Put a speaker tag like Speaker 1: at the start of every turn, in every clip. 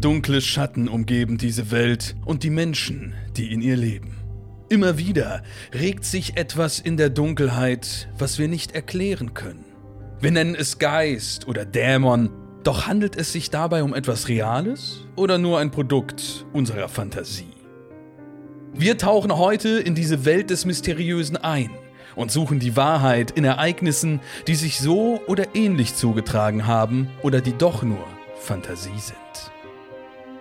Speaker 1: Dunkle Schatten umgeben diese Welt und die Menschen, die in ihr leben. Immer wieder regt sich etwas in der Dunkelheit, was wir nicht erklären können. Wir nennen es Geist oder Dämon, doch handelt es sich dabei um etwas Reales oder nur ein Produkt unserer Fantasie? Wir tauchen heute in diese Welt des Mysteriösen ein und suchen die Wahrheit in Ereignissen, die sich so oder ähnlich zugetragen haben oder die doch nur Fantasie sind.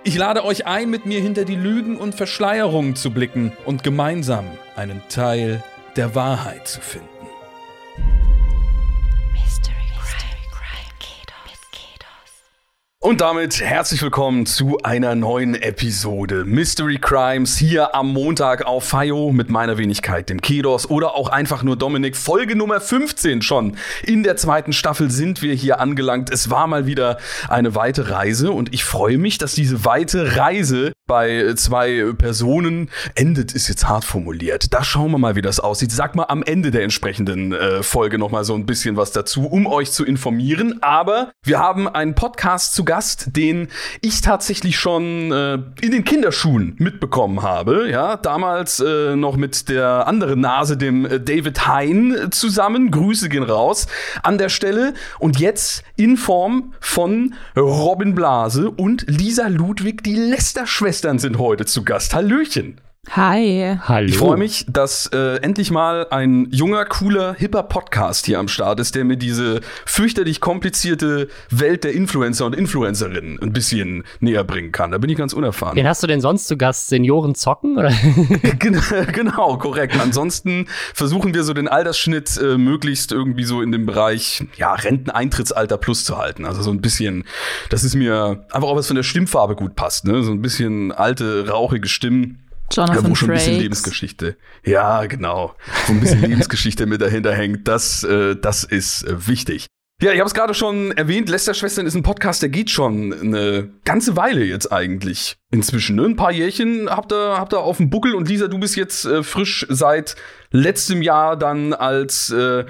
Speaker 1: Ich lade euch ein, mit mir hinter die Lügen und Verschleierungen zu blicken und gemeinsam einen Teil der Wahrheit zu finden. Und damit herzlich willkommen zu einer neuen Episode Mystery Crimes hier am Montag auf FIO mit meiner Wenigkeit, dem Kedos oder auch einfach nur Dominik. Folge Nummer 15 schon. In der zweiten Staffel sind wir hier angelangt. Es war mal wieder eine weite Reise und ich freue mich, dass diese weite Reise bei zwei Personen endet, ist jetzt hart formuliert. Da schauen wir mal, wie das aussieht. Sag mal am Ende der entsprechenden äh, Folge noch mal so ein bisschen was dazu, um euch zu informieren. Aber wir haben einen Podcast zu Gast, den ich tatsächlich schon äh, in den Kinderschuhen mitbekommen habe. Ja, damals äh, noch mit der anderen Nase, dem äh, David Hein, zusammen. Grüße gehen raus an der Stelle. Und jetzt in Form von Robin Blase und Lisa Ludwig, die Lester-Schwester Schwestern sind heute zu Gast. Hallöchen.
Speaker 2: Hi.
Speaker 1: Hallo. Ich freue mich, dass äh, endlich mal ein junger, cooler, hipper Podcast hier am Start ist, der mir diese fürchterlich komplizierte Welt der Influencer und Influencerinnen ein bisschen näher bringen kann. Da bin ich ganz unerfahren.
Speaker 2: Wen hast du denn sonst zu Gast? Senioren zocken? Oder?
Speaker 1: genau, korrekt. Ansonsten versuchen wir so den Altersschnitt äh, möglichst irgendwie so in dem Bereich ja, Renteneintrittsalter plus zu halten. Also so ein bisschen, das ist mir einfach auch was von der Stimmfarbe gut passt. Ne? So ein bisschen alte, rauchige Stimmen
Speaker 2: Jonathan ja, wo
Speaker 1: schon ein bisschen Lebensgeschichte. Ja, genau. Wo ein bisschen Lebensgeschichte mit dahinter hängt. Das, äh, das ist äh, wichtig. Ja, ich habe es gerade schon erwähnt, Lester-Schwestern ist ein Podcast, der geht schon eine ganze Weile jetzt eigentlich inzwischen. Ne? Ein paar Jährchen habt ihr, habt ihr auf dem Buckel und Lisa, du bist jetzt äh, frisch seit letztem Jahr dann als äh,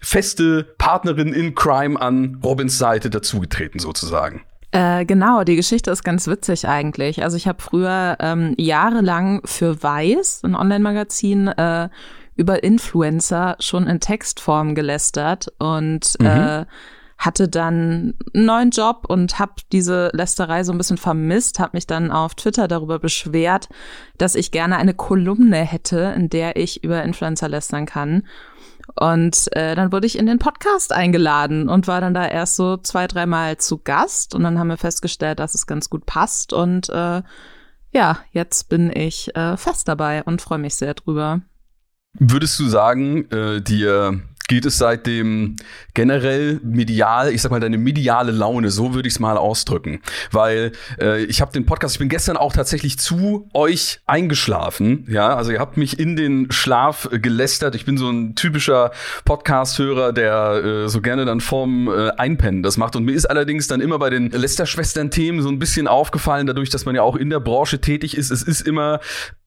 Speaker 1: feste Partnerin in Crime an Robins Seite dazugetreten sozusagen.
Speaker 3: Äh, genau, die Geschichte ist ganz witzig eigentlich. Also ich habe früher ähm, jahrelang für Weiß, ein Online-Magazin, äh, über Influencer schon in Textform gelästert und mhm. äh, hatte dann einen neuen Job und habe diese Lästerei so ein bisschen vermisst, habe mich dann auf Twitter darüber beschwert, dass ich gerne eine Kolumne hätte, in der ich über Influencer lästern kann. Und äh, dann wurde ich in den Podcast eingeladen und war dann da erst so zwei, dreimal zu Gast. Und dann haben wir festgestellt, dass es ganz gut passt. Und äh, ja, jetzt bin ich äh, fest dabei und freue mich sehr drüber.
Speaker 1: Würdest du sagen, äh, dir geht es seitdem generell medial, ich sag mal, deine mediale Laune, so würde ich es mal ausdrücken. Weil äh, ich habe den Podcast, ich bin gestern auch tatsächlich zu euch eingeschlafen. Ja, also ihr habt mich in den Schlaf gelästert. Ich bin so ein typischer Podcast-Hörer, der äh, so gerne dann vorm äh, Einpennen das macht. Und mir ist allerdings dann immer bei den Lester-Schwestern-Themen so ein bisschen aufgefallen, dadurch, dass man ja auch in der Branche tätig ist. Es ist immer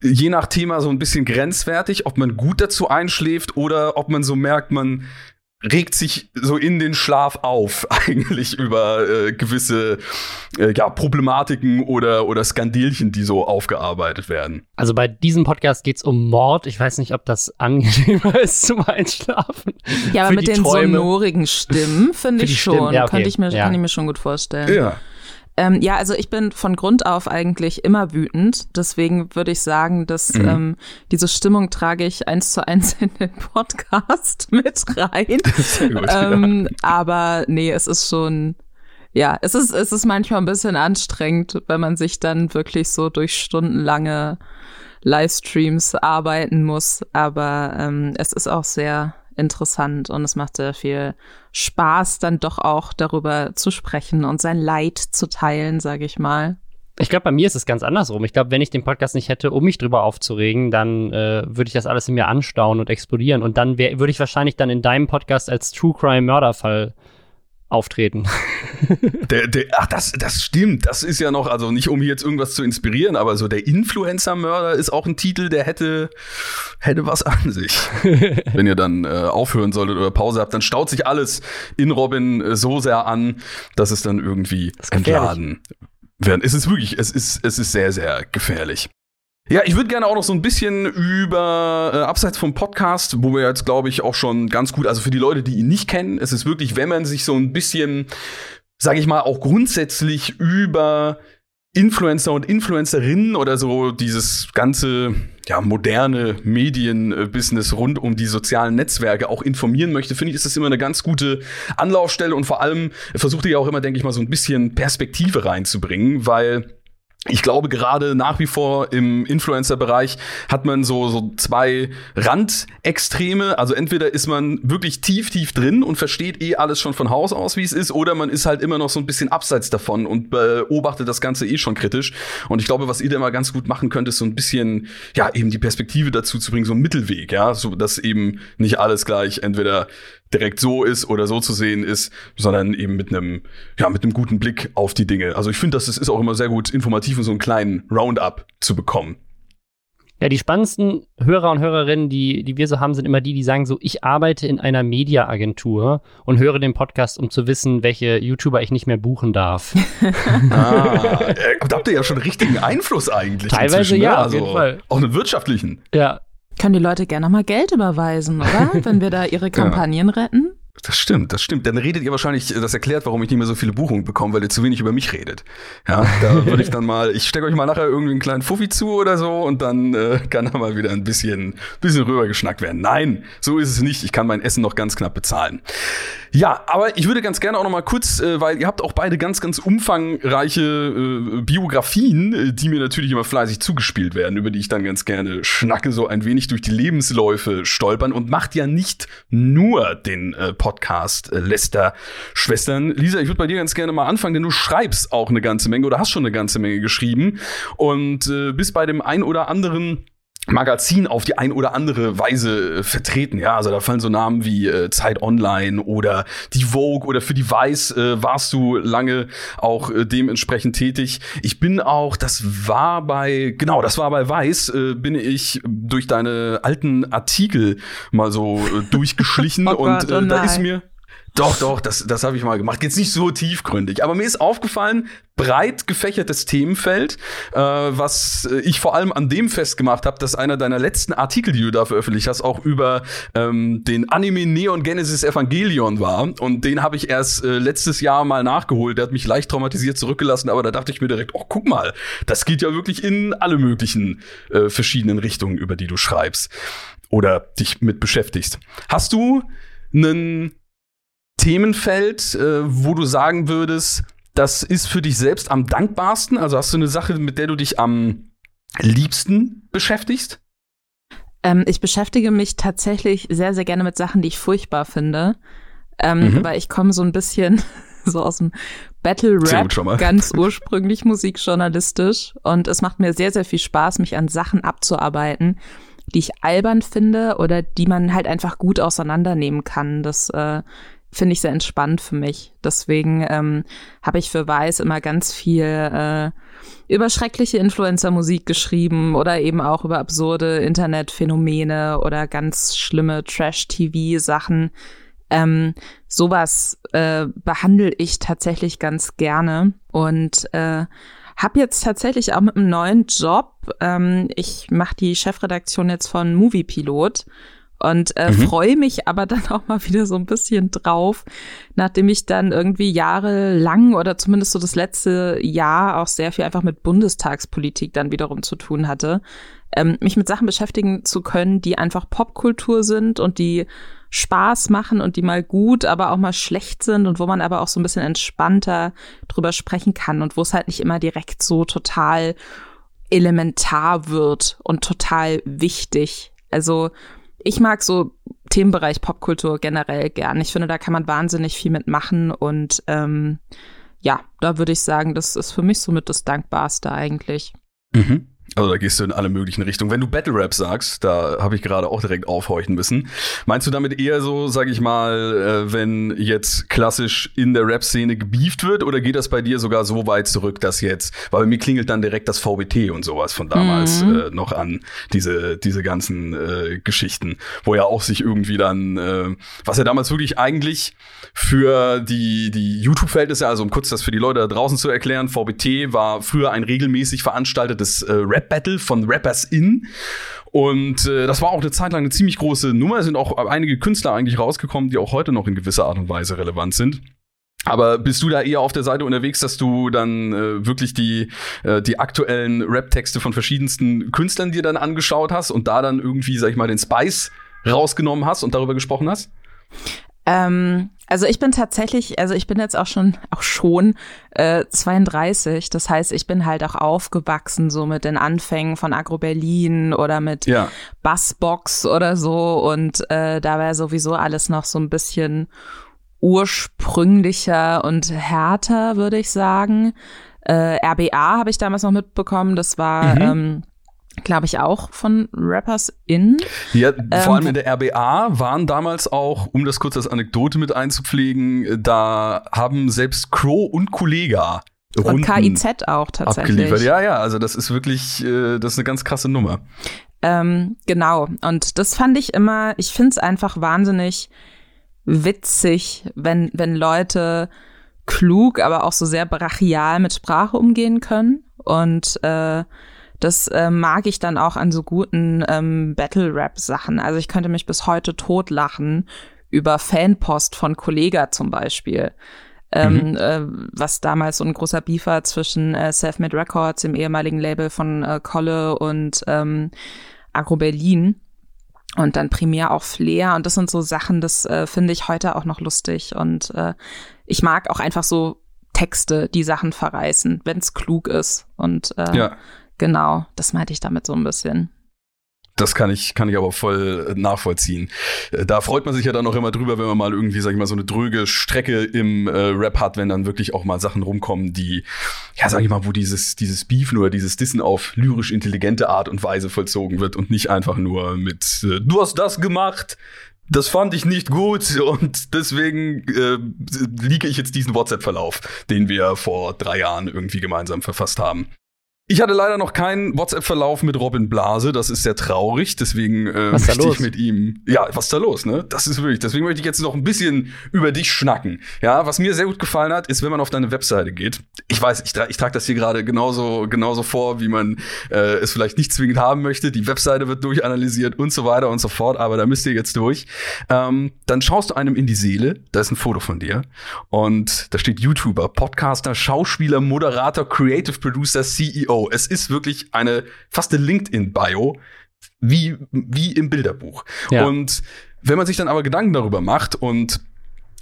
Speaker 1: je nach Thema so ein bisschen grenzwertig, ob man gut dazu einschläft oder ob man so merkt, man regt sich so in den Schlaf auf eigentlich über äh, gewisse äh, ja, Problematiken oder, oder Skandilchen, die so aufgearbeitet werden.
Speaker 2: Also bei diesem Podcast geht es um Mord. Ich weiß nicht, ob das angenehmer ist zum Einschlafen.
Speaker 3: Ja, aber mit den Träume. sonorigen Stimmen finde ich schon. Ja, okay. Könnte ich mir, ja. Kann ich mir schon gut vorstellen.
Speaker 1: Ja.
Speaker 3: Ähm, ja, also ich bin von Grund auf eigentlich immer wütend. Deswegen würde ich sagen, dass mhm. ähm, diese Stimmung trage ich eins zu eins in den Podcast mit rein. Gut, ähm, ja. Aber nee, es ist schon, ja, es ist, es ist manchmal ein bisschen anstrengend, wenn man sich dann wirklich so durch stundenlange Livestreams arbeiten muss. Aber ähm, es ist auch sehr interessant und es macht sehr viel Spaß, dann doch auch darüber zu sprechen und sein Leid zu teilen, sage ich mal.
Speaker 2: Ich glaube, bei mir ist es ganz andersrum. Ich glaube, wenn ich den Podcast nicht hätte, um mich drüber aufzuregen, dann äh, würde ich das alles in mir anstauen und explodieren. Und dann würde ich wahrscheinlich dann in deinem Podcast als True Crime Mörderfall auftreten.
Speaker 1: Der, der, ach, das, das stimmt. Das ist ja noch, also nicht um jetzt irgendwas zu inspirieren, aber so der Influencer-Mörder ist auch ein Titel, der hätte, hätte was an sich. Wenn ihr dann äh, aufhören solltet oder Pause habt, dann staut sich alles in Robin äh, so sehr an, dass es dann irgendwie entladen werden. Es ist wirklich, es ist, es ist sehr, sehr gefährlich. Ja, ich würde gerne auch noch so ein bisschen über, äh, abseits vom Podcast, wo wir jetzt, glaube ich, auch schon ganz gut, also für die Leute, die ihn nicht kennen, es ist wirklich, wenn man sich so ein bisschen, sage ich mal, auch grundsätzlich über Influencer und Influencerinnen oder so dieses ganze ja, moderne Medienbusiness rund um die sozialen Netzwerke auch informieren möchte, finde ich, ist das immer eine ganz gute Anlaufstelle und vor allem versucht ihr auch immer, denke ich mal, so ein bisschen Perspektive reinzubringen, weil ich glaube, gerade nach wie vor im Influencer-Bereich hat man so, so zwei Randextreme. Also entweder ist man wirklich tief, tief drin und versteht eh alles schon von Haus aus, wie es ist, oder man ist halt immer noch so ein bisschen abseits davon und beobachtet das Ganze eh schon kritisch. Und ich glaube, was ihr da mal ganz gut machen könnt, ist so ein bisschen, ja, eben die Perspektive dazu zu bringen, so ein Mittelweg, ja, so dass eben nicht alles gleich entweder direkt so ist oder so zu sehen ist, sondern eben mit einem, ja, mit einem guten Blick auf die Dinge. Also ich finde, das ist auch immer sehr gut informativ und so einen kleinen Roundup zu bekommen.
Speaker 2: Ja, die spannendsten Hörer und Hörerinnen, die, die wir so haben, sind immer die, die sagen so, ich arbeite in einer Mediaagentur und höre den Podcast, um zu wissen, welche YouTuber ich nicht mehr buchen darf.
Speaker 1: ah, da habt ihr ja schon richtigen Einfluss eigentlich.
Speaker 2: Teilweise ja,
Speaker 1: ne? also auf jeden Fall. Auch einen wirtschaftlichen.
Speaker 2: Ja,
Speaker 3: können die Leute gerne mal Geld überweisen, oder? Wenn wir da ihre Kampagnen ja. retten.
Speaker 1: Das stimmt, das stimmt. Dann redet ihr wahrscheinlich, das erklärt, warum ich nicht mehr so viele Buchungen bekomme, weil ihr zu wenig über mich redet. Ja, da würde ich dann mal, ich stecke euch mal nachher irgendwie einen kleinen Fuffi zu oder so und dann äh, kann da mal wieder ein bisschen, bisschen rübergeschnackt werden. Nein, so ist es nicht. Ich kann mein Essen noch ganz knapp bezahlen. Ja, aber ich würde ganz gerne auch noch mal kurz, äh, weil ihr habt auch beide ganz, ganz umfangreiche äh, Biografien, äh, die mir natürlich immer fleißig zugespielt werden, über die ich dann ganz gerne schnacke, so ein wenig durch die Lebensläufe stolpern und macht ja nicht nur den äh, Podcast Lester Schwestern. Lisa, ich würde bei dir ganz gerne mal anfangen, denn du schreibst auch eine ganze Menge oder hast schon eine ganze Menge geschrieben und äh, bist bei dem ein oder anderen Magazin auf die ein oder andere Weise äh, vertreten. Ja, also da fallen so Namen wie äh, Zeit Online oder die Vogue oder für die Weiß äh, warst du lange auch äh, dementsprechend tätig. Ich bin auch, das war bei, genau, das war bei Weiß, äh, bin ich durch deine alten Artikel mal so äh, durchgeschlichen oh Gott, und oh da ist mir doch, doch, das, das habe ich mal gemacht. Jetzt nicht so tiefgründig, aber mir ist aufgefallen, breit gefächertes Themenfeld, äh, was ich vor allem an dem festgemacht habe, dass einer deiner letzten Artikel, die du da veröffentlicht hast, auch über ähm, den Anime Neon Genesis Evangelion war. Und den habe ich erst äh, letztes Jahr mal nachgeholt. Der hat mich leicht traumatisiert zurückgelassen, aber da dachte ich mir direkt, oh, guck mal, das geht ja wirklich in alle möglichen äh, verschiedenen Richtungen, über die du schreibst oder dich mit beschäftigst. Hast du einen Themenfeld, äh, wo du sagen würdest, das ist für dich selbst am dankbarsten? Also hast du eine Sache, mit der du dich am liebsten beschäftigst?
Speaker 3: Ähm, ich beschäftige mich tatsächlich sehr, sehr gerne mit Sachen, die ich furchtbar finde. Ähm, mhm. Weil ich komme so ein bisschen so aus dem Battle Rap, ganz ursprünglich musikjournalistisch. Und es macht mir sehr, sehr viel Spaß, mich an Sachen abzuarbeiten, die ich albern finde oder die man halt einfach gut auseinandernehmen kann. Das äh, finde ich sehr entspannt für mich. Deswegen ähm, habe ich für Weiß immer ganz viel äh, über schreckliche Influencer-Musik geschrieben oder eben auch über absurde Internetphänomene oder ganz schlimme Trash-TV-Sachen. Ähm, sowas äh, behandle ich tatsächlich ganz gerne und äh, habe jetzt tatsächlich auch mit einem neuen Job. Ähm, ich mache die Chefredaktion jetzt von Movie Pilot und äh, mhm. freue mich aber dann auch mal wieder so ein bisschen drauf, nachdem ich dann irgendwie jahrelang oder zumindest so das letzte Jahr auch sehr viel einfach mit Bundestagspolitik dann wiederum zu tun hatte, ähm, mich mit Sachen beschäftigen zu können, die einfach Popkultur sind und die Spaß machen und die mal gut, aber auch mal schlecht sind und wo man aber auch so ein bisschen entspannter drüber sprechen kann und wo es halt nicht immer direkt so total elementar wird und total wichtig. Also ich mag so Themenbereich Popkultur generell gern. Ich finde, da kann man wahnsinnig viel mitmachen und ähm, ja, da würde ich sagen, das ist für mich somit das Dankbarste eigentlich.
Speaker 1: Mhm. Also da gehst du in alle möglichen Richtungen. Wenn du Battle Rap sagst, da habe ich gerade auch direkt aufhorchen müssen. Meinst du damit eher so, sag ich mal, äh, wenn jetzt klassisch in der Rap-Szene gebieft wird, oder geht das bei dir sogar so weit zurück, dass jetzt, weil bei mir klingelt dann direkt das VBT und sowas von damals mhm. äh, noch an, diese, diese ganzen äh, Geschichten, wo ja auch sich irgendwie dann, äh, was ja damals wirklich eigentlich für die, die YouTube-Verhältnisse, also um kurz das für die Leute da draußen zu erklären, VBT war früher ein regelmäßig veranstaltetes äh, Rap Rap-Battle von Rappers In. Und äh, das war auch eine Zeit lang eine ziemlich große Nummer. Es sind auch einige Künstler eigentlich rausgekommen, die auch heute noch in gewisser Art und Weise relevant sind. Aber bist du da eher auf der Seite unterwegs, dass du dann äh, wirklich die, äh, die aktuellen Rap-Texte von verschiedensten Künstlern dir dann angeschaut hast und da dann irgendwie, sag ich mal, den Spice rausgenommen hast und darüber gesprochen hast?
Speaker 3: Ähm, also ich bin tatsächlich, also ich bin jetzt auch schon auch schon äh, 32. Das heißt, ich bin halt auch aufgewachsen so mit den Anfängen von Agro Berlin oder mit ja. Bassbox oder so und äh, da war sowieso alles noch so ein bisschen ursprünglicher und härter, würde ich sagen. Äh, RBA habe ich damals noch mitbekommen. Das war mhm. ähm, glaube ich, auch von Rappers in.
Speaker 1: Ja, vor ähm, allem in der RBA waren damals auch, um das kurz als Anekdote mit einzupflegen, da haben selbst Crow und Kollega
Speaker 3: und KIZ auch tatsächlich. Abgeliefert.
Speaker 1: Ja, ja, also das ist wirklich, äh, das ist eine ganz krasse Nummer.
Speaker 3: Ähm, genau, und das fand ich immer, ich finde es einfach wahnsinnig witzig, wenn, wenn Leute klug, aber auch so sehr brachial mit Sprache umgehen können. Und äh, das äh, mag ich dann auch an so guten ähm, Battle-Rap-Sachen. Also ich könnte mich bis heute totlachen über Fanpost von Kollega zum Beispiel. Ähm, mhm. äh, was damals so ein großer Beef war zwischen äh, Selfmade Records, dem ehemaligen Label von äh, Kolle und ähm, Agro Berlin und dann primär auch Flair und das sind so Sachen, das äh, finde ich heute auch noch lustig und äh, ich mag auch einfach so Texte, die Sachen verreißen, wenn es klug ist und äh, ja. Genau, das meinte ich damit so ein bisschen.
Speaker 1: Das kann ich, kann ich aber voll äh, nachvollziehen. Äh, da freut man sich ja dann auch immer drüber, wenn man mal irgendwie, sag ich mal, so eine dröge Strecke im äh, Rap hat, wenn dann wirklich auch mal Sachen rumkommen, die, ja, sag ich mal, wo dieses, dieses Beef nur, dieses Dissen auf lyrisch intelligente Art und Weise vollzogen wird und nicht einfach nur mit, äh, du hast das gemacht, das fand ich nicht gut und deswegen äh, liege ich jetzt diesen WhatsApp-Verlauf, den wir vor drei Jahren irgendwie gemeinsam verfasst haben. Ich hatte leider noch keinen WhatsApp-Verlauf mit Robin Blase. Das ist sehr traurig. Deswegen äh, was möchte ich mit ihm. Ja, was ist da los, ne? Das ist wirklich. Deswegen möchte ich jetzt noch ein bisschen über dich schnacken. Ja, was mir sehr gut gefallen hat, ist, wenn man auf deine Webseite geht. Ich weiß, ich, tra ich trage das hier gerade genauso, genauso vor, wie man äh, es vielleicht nicht zwingend haben möchte. Die Webseite wird durchanalysiert und so weiter und so fort. Aber da müsst ihr jetzt durch. Ähm, dann schaust du einem in die Seele. Da ist ein Foto von dir und da steht YouTuber, Podcaster, Schauspieler, Moderator, Creative Producer, CEO. Es ist wirklich eine fast eine LinkedIn-Bio, wie, wie im Bilderbuch. Ja. Und wenn man sich dann aber Gedanken darüber macht und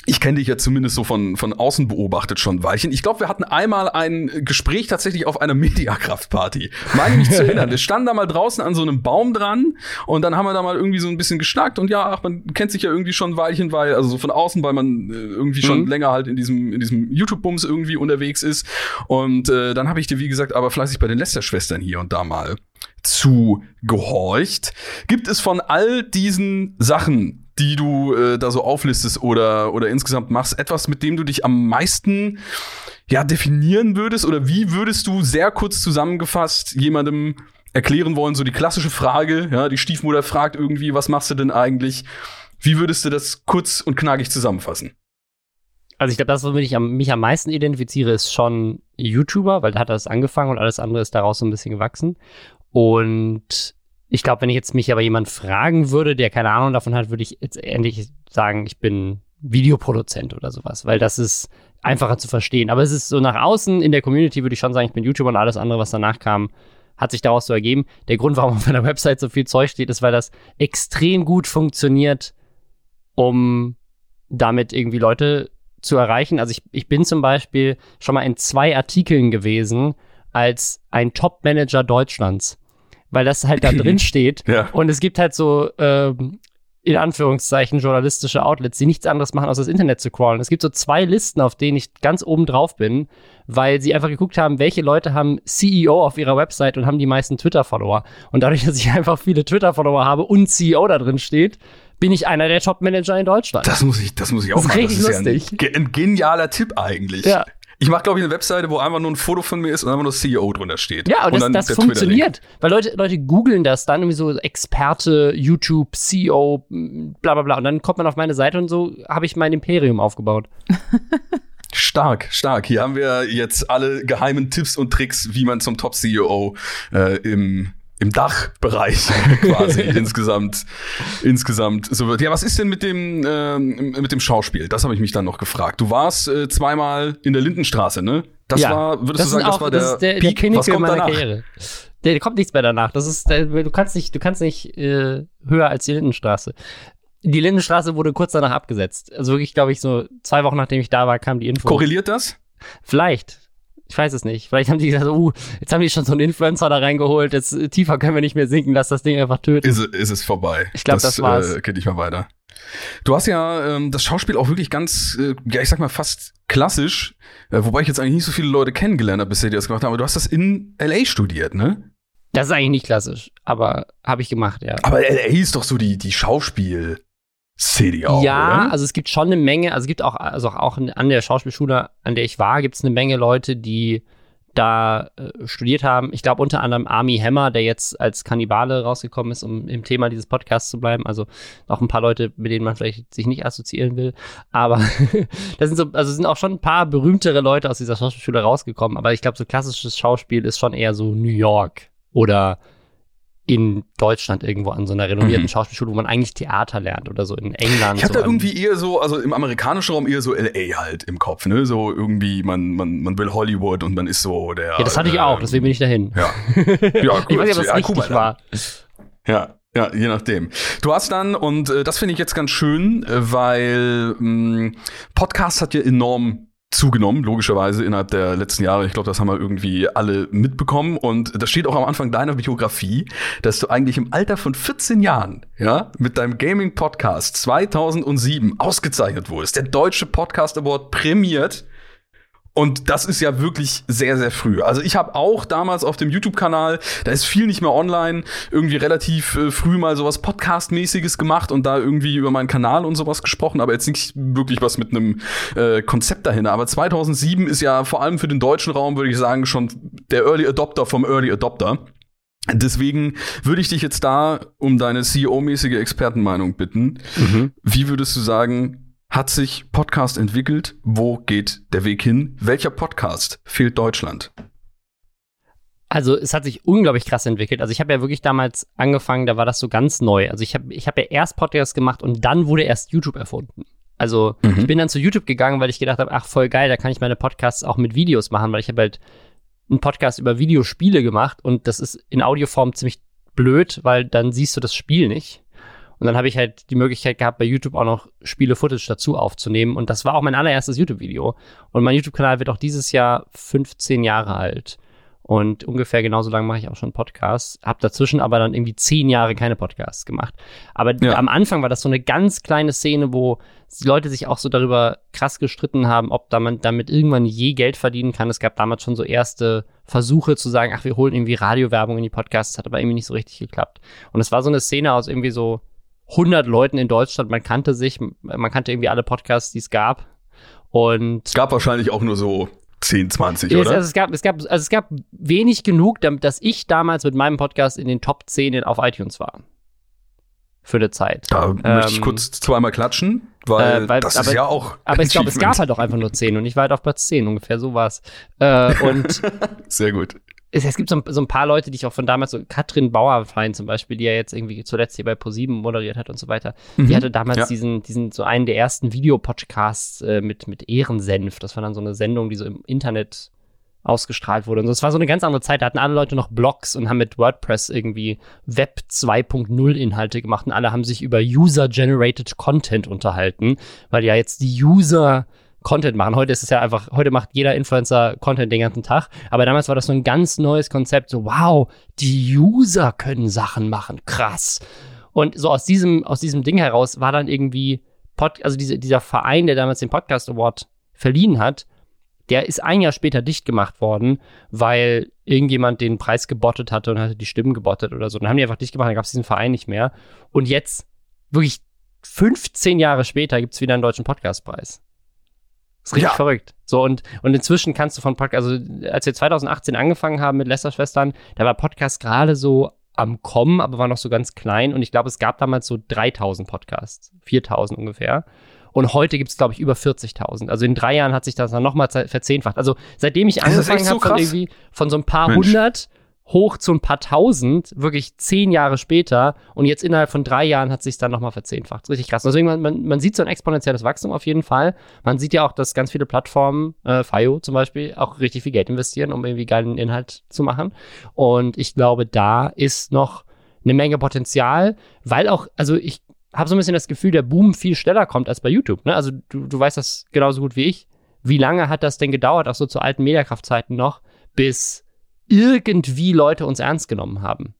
Speaker 1: ich kenne dich ja zumindest so von, von außen beobachtet schon ein Weilchen. Ich glaube, wir hatten einmal ein Gespräch tatsächlich auf einer Mediakraft-Party. Meine mich zu erinnern. Wir standen da mal draußen an so einem Baum dran und dann haben wir da mal irgendwie so ein bisschen geschnackt und ja, ach, man kennt sich ja irgendwie schon ein Weilchen, weil, also so von außen, weil man äh, irgendwie schon mhm. länger halt in diesem, in diesem YouTube-Bums irgendwie unterwegs ist. Und äh, dann habe ich dir, wie gesagt, aber fleißig bei den Lester-Schwestern hier und da mal zugehorcht. Gibt es von all diesen Sachen, die du äh, da so auflistest oder, oder insgesamt machst, etwas, mit dem du dich am meisten ja, definieren würdest? Oder wie würdest du sehr kurz zusammengefasst jemandem erklären wollen, so die klassische Frage, ja, die Stiefmutter fragt irgendwie, was machst du denn eigentlich? Wie würdest du das kurz und knackig zusammenfassen?
Speaker 2: Also ich glaube, das, womit ich am, mich am meisten identifiziere, ist schon YouTuber, weil da hat das angefangen und alles andere ist daraus so ein bisschen gewachsen. Und ich glaube, wenn ich jetzt mich aber jemand fragen würde, der keine Ahnung davon hat, würde ich jetzt endlich sagen, ich bin Videoproduzent oder sowas, weil das ist einfacher zu verstehen. Aber es ist so nach außen in der Community würde ich schon sagen, ich bin YouTuber und alles andere, was danach kam, hat sich daraus so ergeben. Der Grund, warum auf meiner Website so viel Zeug steht, ist, weil das extrem gut funktioniert, um damit irgendwie Leute zu erreichen. Also ich, ich bin zum Beispiel schon mal in zwei Artikeln gewesen als ein Top-Manager Deutschlands weil das halt da drin steht. Ja. Und es gibt halt so ähm, in Anführungszeichen journalistische Outlets, die nichts anderes machen, als das Internet zu crawlen. Es gibt so zwei Listen, auf denen ich ganz oben drauf bin, weil sie einfach geguckt haben, welche Leute haben CEO auf ihrer Website und haben die meisten Twitter-Follower. Und dadurch, dass ich einfach viele Twitter-Follower habe und CEO da drin steht, bin ich einer der Top-Manager in Deutschland.
Speaker 1: Das muss ich, das muss ich auch
Speaker 2: Das
Speaker 1: machen. das ist
Speaker 2: lustig.
Speaker 1: Ja ein, ein genialer Tipp eigentlich.
Speaker 2: Ja.
Speaker 1: Ich mache, glaube ich, eine Webseite, wo einfach nur ein Foto von mir ist und einfach nur CEO drunter steht.
Speaker 2: Ja, und das,
Speaker 1: dann
Speaker 2: das funktioniert. Weil Leute, Leute googeln das dann irgendwie so Experte, YouTube, CEO, bla bla bla. Und dann kommt man auf meine Seite und so habe ich mein Imperium aufgebaut.
Speaker 1: Stark, stark. Hier haben wir jetzt alle geheimen Tipps und Tricks, wie man zum Top-CEO äh, im, im Dachbereich quasi insgesamt, insgesamt so wird. Ja, was ist denn mit dem, ähm, mit dem Schauspiel? Das habe ich mich dann noch gefragt. Du warst äh, zweimal in der Lindenstraße, ne? Das
Speaker 2: Ja.
Speaker 1: war, würdest
Speaker 2: Das
Speaker 1: du sagen,
Speaker 2: ist
Speaker 1: das
Speaker 2: auch
Speaker 1: war
Speaker 2: das
Speaker 1: der,
Speaker 2: ist der, der
Speaker 1: Peak? Was
Speaker 2: Pinnacle
Speaker 1: kommt
Speaker 2: meiner
Speaker 1: danach?
Speaker 2: Karriere. Der, der kommt nichts mehr danach. Das ist, der, du kannst nicht, du kannst nicht äh, höher als die Lindenstraße. Die Lindenstraße wurde kurz danach abgesetzt. Also wirklich, glaube ich, so zwei Wochen nachdem ich da war, kam die Info.
Speaker 1: Korreliert das?
Speaker 2: Vielleicht. Ich weiß es nicht. Vielleicht haben die gesagt, uh, jetzt haben die schon so einen Influencer da reingeholt, jetzt äh, tiefer können wir nicht mehr sinken, lass das Ding einfach töten.
Speaker 1: Ist, ist es vorbei.
Speaker 2: Ich glaub, das war's.
Speaker 1: Äh, geht nicht mehr weiter. Du hast ja ähm, das Schauspiel auch wirklich ganz, äh, ja, ich sag mal fast klassisch, äh, wobei ich jetzt eigentlich nicht so viele Leute kennengelernt habe, bisher die das gemacht haben, aber du hast das in LA studiert, ne?
Speaker 2: Das ist eigentlich nicht klassisch, aber habe ich gemacht, ja.
Speaker 1: Aber LA ist doch so die, die Auch,
Speaker 2: ja,
Speaker 1: oder?
Speaker 2: also es gibt schon eine Menge, also es gibt auch, also auch an der Schauspielschule, an der ich war, gibt es eine Menge Leute, die da äh, studiert haben. Ich glaube unter anderem Army Hammer, der jetzt als Kannibale rausgekommen ist, um im Thema dieses Podcasts zu bleiben. Also auch ein paar Leute, mit denen man vielleicht sich nicht assoziieren will. Aber das sind so, also sind auch schon ein paar berühmtere Leute aus dieser Schauspielschule rausgekommen. Aber ich glaube, so klassisches Schauspiel ist schon eher so New York oder in Deutschland irgendwo an so einer renommierten
Speaker 1: Mhm.
Speaker 2: Schauspielschule, wo man eigentlich Theater lernt oder so in England.
Speaker 1: Ich hatte
Speaker 2: so an-
Speaker 1: irgendwie eher so, also im amerikanischen Raum eher so LA halt im Kopf, ne? So irgendwie, man, man, man will Hollywood und man ist so der.
Speaker 2: Ja, das hatte ich auch,
Speaker 1: äh,
Speaker 2: deswegen bin ich dahin.
Speaker 1: Ja. Ja,
Speaker 2: ich weiß nicht, ob das
Speaker 1: ja,
Speaker 2: richtig war.
Speaker 1: Ja, ja, je nachdem. Du hast dann, und äh, das finde ich jetzt ganz schön, äh, weil mh, Podcast hat ja enorm zugenommen, logischerweise innerhalb der letzten Jahre. Ich glaube, das haben wir irgendwie alle mitbekommen. Und das steht auch am Anfang deiner Biografie, dass du eigentlich im Alter von 14 Jahren, ja, mit deinem Gaming-Podcast 2007 ausgezeichnet wurdest. Der Deutsche Podcast Award prämiert. Und das ist ja wirklich sehr, sehr früh. Also ich habe auch damals auf dem YouTube-Kanal, da ist viel nicht mehr online, irgendwie relativ äh, früh mal sowas Podcast-mäßiges gemacht und da irgendwie über meinen Kanal und sowas gesprochen, aber jetzt nicht wirklich was mit einem äh, Konzept dahinter. Aber 2007 ist ja vor allem für den deutschen Raum, würde ich sagen, schon der Early Adopter vom Early Adopter. Deswegen würde ich dich jetzt da um deine CEO-mäßige Expertenmeinung bitten.
Speaker 2: Mhm.
Speaker 1: Wie würdest du sagen, hat sich Podcast entwickelt? Wo geht der Weg hin? Welcher Podcast fehlt Deutschland?
Speaker 2: Also es hat sich unglaublich krass entwickelt. Also ich habe ja wirklich damals angefangen, da war das so ganz neu. Also ich habe ich hab ja erst Podcasts gemacht und dann wurde erst YouTube erfunden. Also
Speaker 1: Mhm.
Speaker 2: ich bin dann zu YouTube gegangen, weil ich gedacht habe, ach voll geil, da kann ich meine Podcasts auch mit Videos machen, weil ich habe halt einen Podcast über Videospiele gemacht und das ist in Audioform ziemlich blöd, weil dann siehst du das Spiel nicht. Und dann habe ich halt die Möglichkeit gehabt, bei YouTube auch noch Spiele-Footage dazu aufzunehmen. Und das war auch mein allererstes YouTube-Video. Und mein YouTube-Kanal wird auch dieses Jahr 15 Jahre alt. Und ungefähr genauso lange mache ich auch schon Podcasts. Hab dazwischen aber dann irgendwie zehn Jahre keine Podcasts gemacht. Aber
Speaker 1: Ja.
Speaker 2: am Anfang war das so eine ganz kleine Szene, wo die Leute sich auch so darüber krass gestritten haben, ob da man damit irgendwann je Geld verdienen kann. Es gab damals schon so erste Versuche zu sagen, ach, wir holen irgendwie Radiowerbung in die Podcasts, hat aber irgendwie nicht so richtig geklappt. Und es war so eine Szene aus irgendwie so 100 Leuten in Deutschland. Man kannte sich, man kannte irgendwie alle Podcasts, die es gab. Und
Speaker 1: Es gab wahrscheinlich auch nur so 10, 20,
Speaker 2: es,
Speaker 1: oder?
Speaker 2: also es, gab, es, gab, also es gab wenig genug, damit, dass ich damals mit meinem Podcast in den Top 10 auf iTunes war. Für eine Zeit.
Speaker 1: da möchte ich
Speaker 2: ähm,
Speaker 1: kurz zweimal klatschen, weil,
Speaker 2: äh, weil-
Speaker 1: das
Speaker 2: aber-
Speaker 1: ist ja auch.
Speaker 2: Aber ich glaube, es gab halt auch einfach nur 10 und ich war halt auf Platz 10, ungefähr so war's. Äh, und
Speaker 1: Sehr gut.
Speaker 2: Es, es gibt so ein, so ein paar Leute, die ich auch von damals, so Katrin Bauerfein zum Beispiel, die ja jetzt irgendwie zuletzt hier bei ProSieben moderiert hat und so weiter. Die
Speaker 1: Mhm.
Speaker 2: hatte damals
Speaker 1: Ja.
Speaker 2: diesen, diesen, so einen der ersten Videopodcasts äh, mit, mit Ehrensenf. Das war dann so eine Sendung, die so im Internet ausgestrahlt wurde. Und das war so eine ganz andere Zeit. Da hatten alle Leute noch Blogs und haben mit WordPress irgendwie Web 2.0 Inhalte gemacht und alle haben sich über User-Generated Content unterhalten, weil ja jetzt die User Content machen. Heute ist es ja einfach, heute macht jeder Influencer Content den ganzen Tag. Aber damals war das so ein ganz neues Konzept. So, wow, die User können Sachen machen. Krass. Und so aus diesem, aus diesem Ding heraus war dann irgendwie, Pod, also diese, dieser Verein, der damals den Podcast Award verliehen hat, der ist ein Jahr später dicht gemacht worden, weil irgendjemand den Preis gebottet hatte und hatte die Stimmen gebottet oder so. Dann haben die einfach dicht gemacht, dann gab es diesen Verein nicht mehr. Und jetzt, wirklich 15 Jahre später, gibt es wieder einen deutschen Podcastpreis. Ist richtig ja. verrückt. So, und, und inzwischen kannst du von Podcast, also als wir 2018 angefangen haben mit Lester-Schwestern, da war Podcast gerade so am Kommen, aber war noch so ganz klein. Und ich glaube, es gab damals so 3000 Podcasts, 4000 ungefähr. Und heute gibt es, glaube ich, über 40.000. Also in drei Jahren hat sich das dann nochmal verzehnfacht. Also seitdem ich angefangen habe, so von irgendwie von so ein paar Mensch. hundert hoch zu ein paar tausend, wirklich zehn Jahre später. Und jetzt innerhalb von drei Jahren hat sich dann nochmal verzehnfacht. Richtig krass. Deswegen, man, man, man sieht so ein exponentielles Wachstum auf jeden Fall. Man sieht ja auch, dass ganz viele Plattformen, äh, FIO zum Beispiel, auch richtig viel Geld investieren, um irgendwie geilen Inhalt zu machen. Und ich glaube, da ist noch eine Menge Potenzial, weil auch, also ich habe so ein bisschen das Gefühl, der Boom viel schneller kommt als bei YouTube. Ne? Also du, du weißt das genauso gut wie ich. Wie lange hat das denn gedauert, auch so zu alten Mediakraftzeiten noch, bis irgendwie Leute uns ernst genommen haben?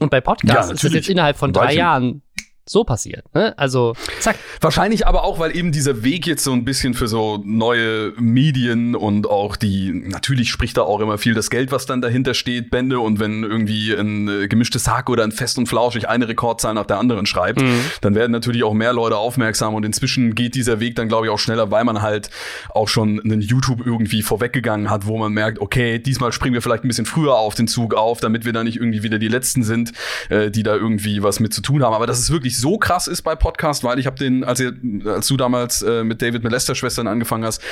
Speaker 2: Und bei Podcasts ja, ist das jetzt innerhalb von drei Jahren so passiert. Ne? Also, zack.
Speaker 1: Wahrscheinlich aber auch, weil eben dieser Weg jetzt so ein bisschen für so neue Medien und auch die, natürlich spricht da auch immer viel das Geld, was dann dahinter steht, Bände. Und wenn irgendwie ein äh, gemischtes Hack oder ein Fest und Flauschig eine Rekordzahl nach der anderen schreibt, mhm. dann werden natürlich auch mehr Leute aufmerksam. Und inzwischen geht dieser Weg dann, glaube ich, auch schneller, weil man halt auch schon einen YouTube irgendwie vorweggegangen hat, wo man merkt, okay, diesmal springen wir vielleicht ein bisschen früher auf den Zug auf, damit wir da nicht irgendwie wieder die Letzten sind, äh, die da irgendwie was mit zu tun haben. Aber das ist wirklich nicht so krass ist bei Podcast, weil ich habe den, als, ihr, als du damals äh, mit David Melester Schwestern angefangen hast,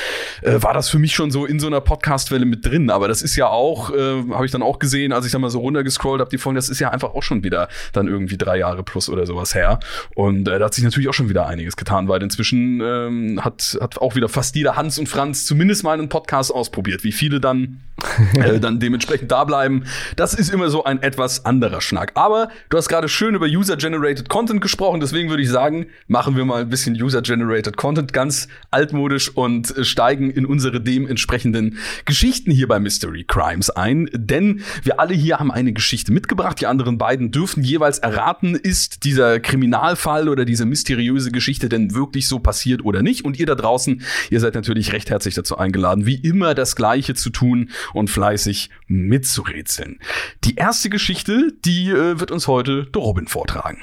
Speaker 1: äh, war das für mich schon so in so einer Podcast-Welle mit drin. Aber das ist ja auch, äh, habe ich dann auch gesehen, als ich dann mal so runtergescrollt habe, die Folgen, das ist ja einfach auch schon wieder dann irgendwie drei Jahre plus oder sowas her. Und äh, da hat sich natürlich auch schon wieder einiges getan, weil inzwischen ähm, hat, hat auch wieder fast jeder Hans und Franz zumindest mal einen Podcast ausprobiert. Wie viele dann, äh, dann dementsprechend da bleiben, das ist immer so ein etwas anderer Schnack. Aber du hast gerade schön über User-Generated Content gesprochen gesprochen, deswegen würde ich sagen, machen wir mal ein bisschen User-Generated Content, ganz altmodisch und äh, steigen in unsere dementsprechenden Geschichten hier bei Mystery Crimes ein. Denn wir alle hier haben eine Geschichte mitgebracht. Die anderen beiden dürfen jeweils erraten, ist dieser Kriminalfall oder diese mysteriöse Geschichte denn wirklich so passiert oder nicht. Und ihr da draußen, ihr seid natürlich recht herzlich dazu eingeladen, wie immer das Gleiche zu tun und fleißig mitzurätseln. Die erste Geschichte, die äh, wird uns heute der Robin vortragen.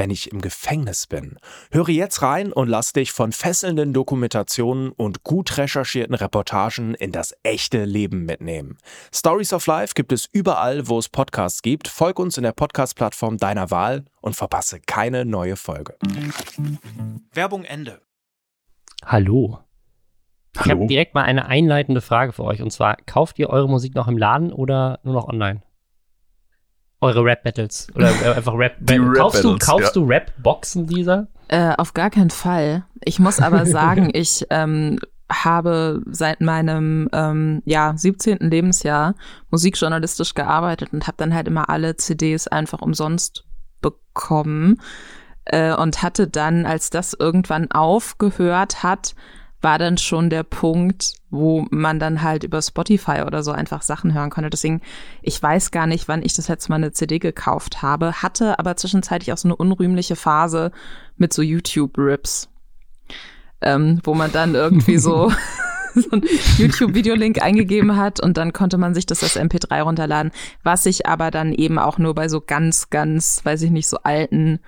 Speaker 4: wenn ich im Gefängnis bin. Höre jetzt rein und lass dich von fesselnden Dokumentationen und gut recherchierten Reportagen in das echte Leben mitnehmen. Stories of Life gibt es überall, wo es Podcasts gibt. Folg uns in der Podcast-Plattform deiner Wahl und verpasse keine neue Folge. Werbung Ende.
Speaker 2: Hallo. Ich habe direkt mal eine einleitende Frage für euch. Und zwar, kauft ihr eure Musik noch im Laden oder nur noch online? Eure Rap-Battles? Oder äh, einfach Rap, Rap Kaufst, du, kaufst ja. du Rap-Boxen dieser?
Speaker 3: Äh, auf gar keinen Fall. Ich muss aber sagen, ich ähm, habe seit meinem ähm, ja, 17. Lebensjahr musikjournalistisch gearbeitet und habe dann halt immer alle CDs einfach umsonst bekommen äh, und hatte dann, als das irgendwann aufgehört hat, war dann schon der Punkt, wo man dann halt über Spotify oder so einfach Sachen hören konnte. Deswegen, ich weiß gar nicht, wann ich das letzte Mal eine CD gekauft habe, hatte aber zwischenzeitlich auch so eine unrühmliche Phase mit so YouTube-Rips, ähm, wo man dann irgendwie so so ein YouTube-Videolink eingegeben hat und dann konnte man sich das als MP3 runterladen, was ich aber dann eben auch nur bei so ganz, ganz, weiß ich nicht, so alten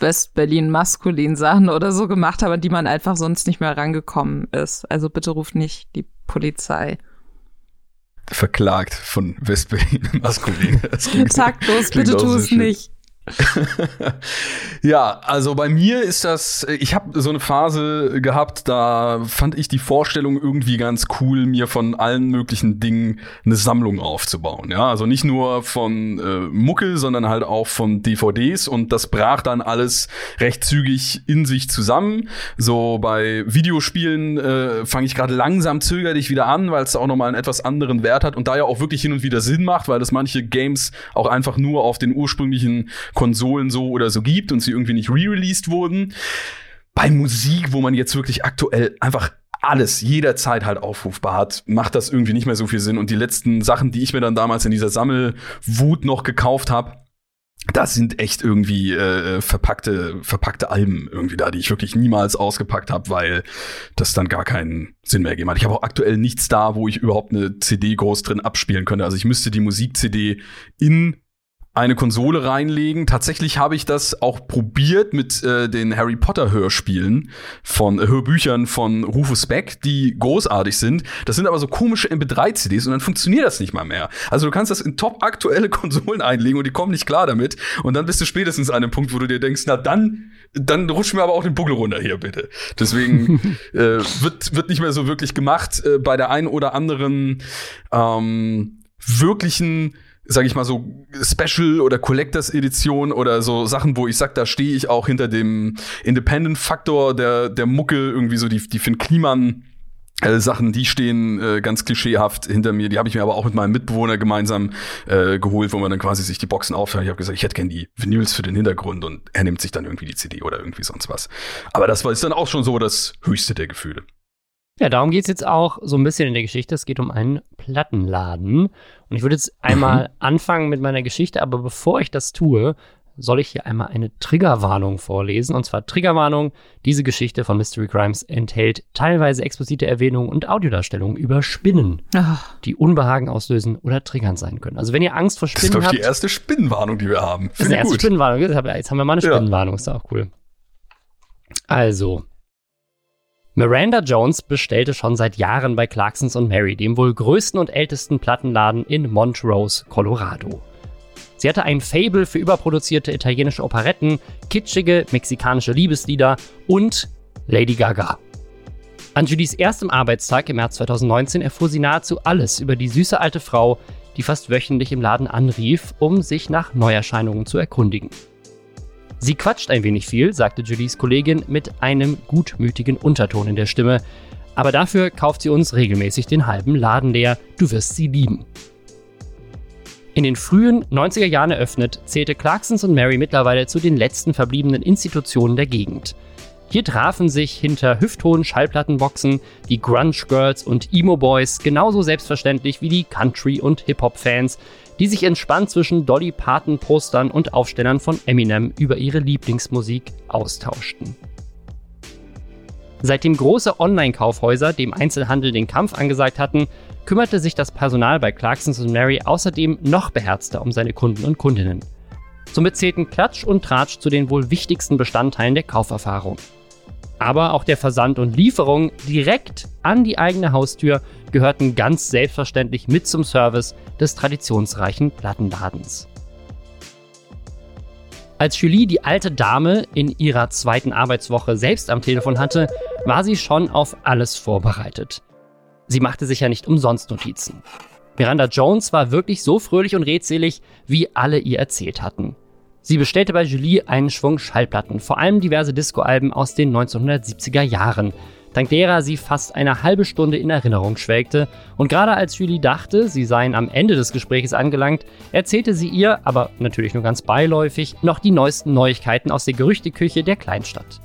Speaker 3: West-Berlin maskulin Sachen oder so gemacht habe, die man einfach sonst nicht mehr rangekommen ist. Also bitte ruft nicht die Polizei.
Speaker 1: Verklagt von West-Berlin maskulin.
Speaker 3: Taktlos, bitte tu es nicht.
Speaker 1: ja, also bei mir ist das, ich habe so eine Phase gehabt, da fand ich die Vorstellung irgendwie ganz cool, mir von allen möglichen Dingen eine Sammlung aufzubauen. Ja, also nicht nur von äh, Mucke, sondern halt auch von DVDs und das brach dann alles recht zügig in sich zusammen. So bei Videospielen äh, fange ich gerade langsam zögerlich wieder an, weil es auch nochmal einen etwas anderen Wert hat und da ja auch wirklich hin und wieder Sinn macht, weil das manche Games auch einfach nur auf den ursprünglichen Konsolen so oder so gibt und sie irgendwie nicht re-released wurden. Bei Musik, wo man jetzt wirklich aktuell einfach alles jederzeit halt aufrufbar hat, macht das irgendwie nicht mehr so viel Sinn. Und die letzten Sachen, die ich mir dann damals in dieser Sammelwut noch gekauft habe, das sind echt irgendwie äh, verpackte verpackte Alben irgendwie da, die ich wirklich niemals ausgepackt habe, weil das dann gar keinen Sinn mehr gegeben hat. Ich habe auch aktuell nichts da, wo ich überhaupt eine CD groß drin abspielen könnte. Also ich müsste die Musik-CD in eine Konsole reinlegen. Tatsächlich habe ich das auch probiert mit äh, den Harry Potter Hörspielen von äh, Hörbüchern von Rufus Beck, die großartig sind. Das sind aber so komische MP3 CDs und dann funktioniert das nicht mal mehr. Also du kannst das in top aktuelle Konsolen einlegen und die kommen nicht klar damit und dann bist du spätestens an einem Punkt, wo du dir denkst, na dann dann rutsch mir aber auch den Buckel runter hier bitte. Deswegen äh, wird wird nicht mehr so wirklich gemacht äh, bei der einen oder anderen ähm, wirklichen sage ich mal so Special oder Collectors Edition oder so Sachen, wo ich sag, da stehe ich auch hinter dem Independent Faktor der der Mucke irgendwie so die die Finn Kliman äh, Sachen, die stehen äh, ganz klischeehaft hinter mir. Die habe ich mir aber auch mit meinem Mitbewohner gemeinsam äh, geholt, wo man dann quasi sich die Boxen aufteilt. Ich habe gesagt, ich hätte gern die Vinyls für den Hintergrund und er nimmt sich dann irgendwie die CD oder irgendwie sonst was. Aber das war ist dann auch schon so das höchste der Gefühle.
Speaker 2: Ja, darum geht es jetzt auch so ein bisschen in der Geschichte. Es geht um einen Plattenladen. Und ich würde jetzt einmal mhm. anfangen mit meiner Geschichte, aber bevor ich das tue, soll ich hier einmal eine Triggerwarnung vorlesen. Und zwar Triggerwarnung, diese Geschichte von Mystery Crimes enthält teilweise explizite Erwähnungen und Audiodarstellungen über Spinnen, Ach. die Unbehagen auslösen oder triggernd sein können. Also wenn ihr Angst vor Spinnen habt...
Speaker 1: Das ist doch die erste Spinnenwarnung, die wir haben.
Speaker 2: Das ist die erste gut. Spinnenwarnung. Jetzt haben wir mal eine Spinnenwarnung, ist auch cool. Also, Miranda Jones bestellte schon seit Jahren bei Clarksons und Mary, dem wohl größten und ältesten Plattenladen in Montrose, Colorado. Sie hatte ein Fable für überproduzierte italienische Operetten, kitschige mexikanische Liebeslieder und Lady Gaga. An Julies erstem Arbeitstag im März 2019 erfuhr sie nahezu alles über die süße alte Frau, die fast wöchentlich im Laden anrief, um sich nach Neuerscheinungen zu erkundigen. Sie quatscht ein wenig viel, sagte Julies Kollegin mit einem gutmütigen Unterton in der Stimme. Aber dafür kauft sie uns regelmäßig den halben Laden leer. Du wirst sie lieben. In den frühen 90er Jahren eröffnet, zählte Clarksons und Mary mittlerweile zu den letzten verbliebenen Institutionen der Gegend. Hier trafen sich hinter hüfthohen Schallplattenboxen die Grunge Girls und Emo Boys genauso selbstverständlich wie die Country- und Hip-Hop-Fans, die sich entspannt zwischen Dolly Parton-Postern und Aufstellern von Eminem über ihre Lieblingsmusik austauschten. Seitdem große Online-Kaufhäuser dem Einzelhandel den Kampf angesagt hatten, kümmerte sich das Personal bei Clarksons und Mary außerdem noch beherzter um seine Kunden und Kundinnen. Somit zählten Klatsch und Tratsch zu den wohl wichtigsten Bestandteilen der Kauferfahrung. Aber auch der Versand und Lieferung direkt an die eigene Haustür gehörten ganz selbstverständlich mit zum Service des traditionsreichen Plattenladens. Als Julie die alte Dame in ihrer zweiten Arbeitswoche selbst am Telefon hatte, war sie schon auf alles vorbereitet. Sie machte sich ja nicht umsonst Notizen. Miranda Jones war wirklich so fröhlich und redselig, wie alle ihr erzählt hatten. Sie bestellte bei Julie einen Schwung Schallplatten, vor allem diverse Discoalben aus den 1970er Jahren, dank derer sie fast eine halbe Stunde in Erinnerung schwelgte. Und gerade als Julie dachte, sie seien am Ende des Gesprächs angelangt, erzählte sie ihr, aber natürlich nur ganz beiläufig, noch die neuesten Neuigkeiten aus der Gerüchteküche der Kleinstadt.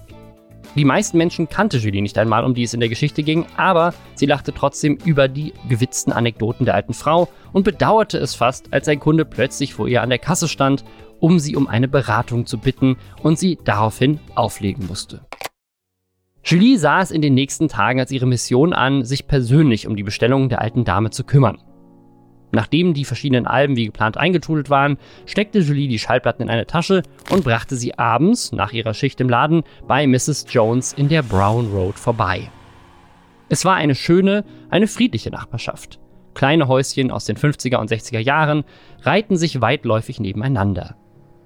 Speaker 2: Die meisten Menschen kannte Julie nicht einmal, um die es in der Geschichte ging, aber sie lachte trotzdem über die gewitzten Anekdoten der alten Frau und bedauerte es fast, als ein Kunde plötzlich vor ihr an der Kasse stand um sie um eine Beratung zu bitten und sie daraufhin auflegen musste. Julie sah es in den nächsten Tagen als ihre Mission an, sich persönlich um die Bestellungen der alten Dame zu kümmern. Nachdem die verschiedenen Alben wie geplant eingetrudelt waren, steckte Julie die Schallplatten in eine Tasche und brachte sie abends, nach ihrer Schicht im Laden, bei Mrs. Jones in der Brown Road vorbei. Es war eine schöne, eine friedliche Nachbarschaft. Kleine Häuschen aus den 50er und 60er Jahren reihten sich weitläufig nebeneinander.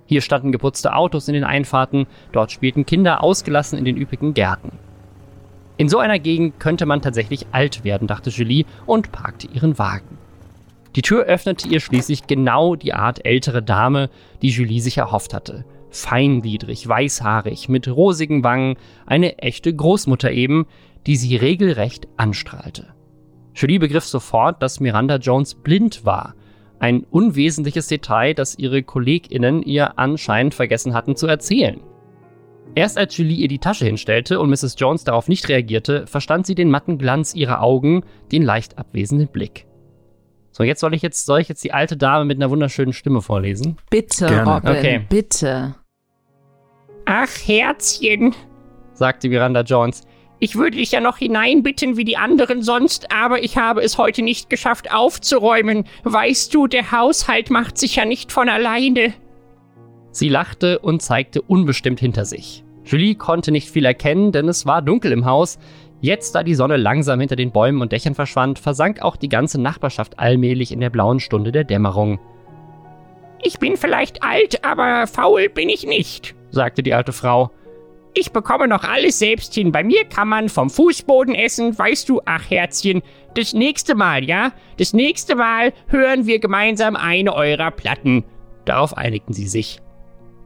Speaker 2: Hier standen geputzte Autos in den Einfahrten, dort spielten Kinder ausgelassen in den üppigen Gärten. In so einer Gegend könnte man tatsächlich alt werden, dachte Julie und parkte ihren Wagen. Die Tür öffnete ihr schließlich genau die Art ältere Dame, die Julie sich erhofft hatte. Feingliedrig, weißhaarig, mit rosigen Wangen, eine echte Großmutter eben, die sie regelrecht anstrahlte. Julie begriff sofort, dass Miranda Jones blind war. Ein unwesentliches Detail, das ihre KollegInnen ihr anscheinend vergessen hatten zu erzählen. Erst als Julie ihr die Tasche hinstellte und Mrs. Jones darauf nicht reagierte, verstand sie den matten Glanz ihrer Augen, den leicht abwesenden Blick. So, jetzt soll ich jetzt, soll ich jetzt die alte Dame mit einer wunderschönen Stimme vorlesen?
Speaker 3: Bitte,
Speaker 1: Gerne.
Speaker 3: Robin,
Speaker 2: Okay.
Speaker 3: bitte.
Speaker 5: Ach, Herzchen,
Speaker 2: sagte Miranda Jones.
Speaker 5: ich würde dich ja noch hineinbitten wie die anderen sonst, aber ich habe es heute nicht geschafft aufzuräumen. Weißt du, der Haushalt macht sich ja nicht von alleine.
Speaker 2: Sie lachte und zeigte unbestimmt hinter sich. Julie konnte nicht viel erkennen, denn es war dunkel im Haus. Jetzt, da die Sonne langsam hinter den Bäumen und Dächern verschwand, versank auch die ganze Nachbarschaft allmählich in der blauen Stunde der Dämmerung,
Speaker 5: Ich bin vielleicht alt, aber faul bin ich nicht.
Speaker 2: sagte die alte Frau.
Speaker 5: Ich bekomme noch alles selbst hin. Bei mir kann man vom Fußboden essen, weißt du, ach Herzchen. Das nächste Mal, ja? Das nächste Mal hören wir gemeinsam eine eurer Platten.
Speaker 2: Darauf einigten sie sich.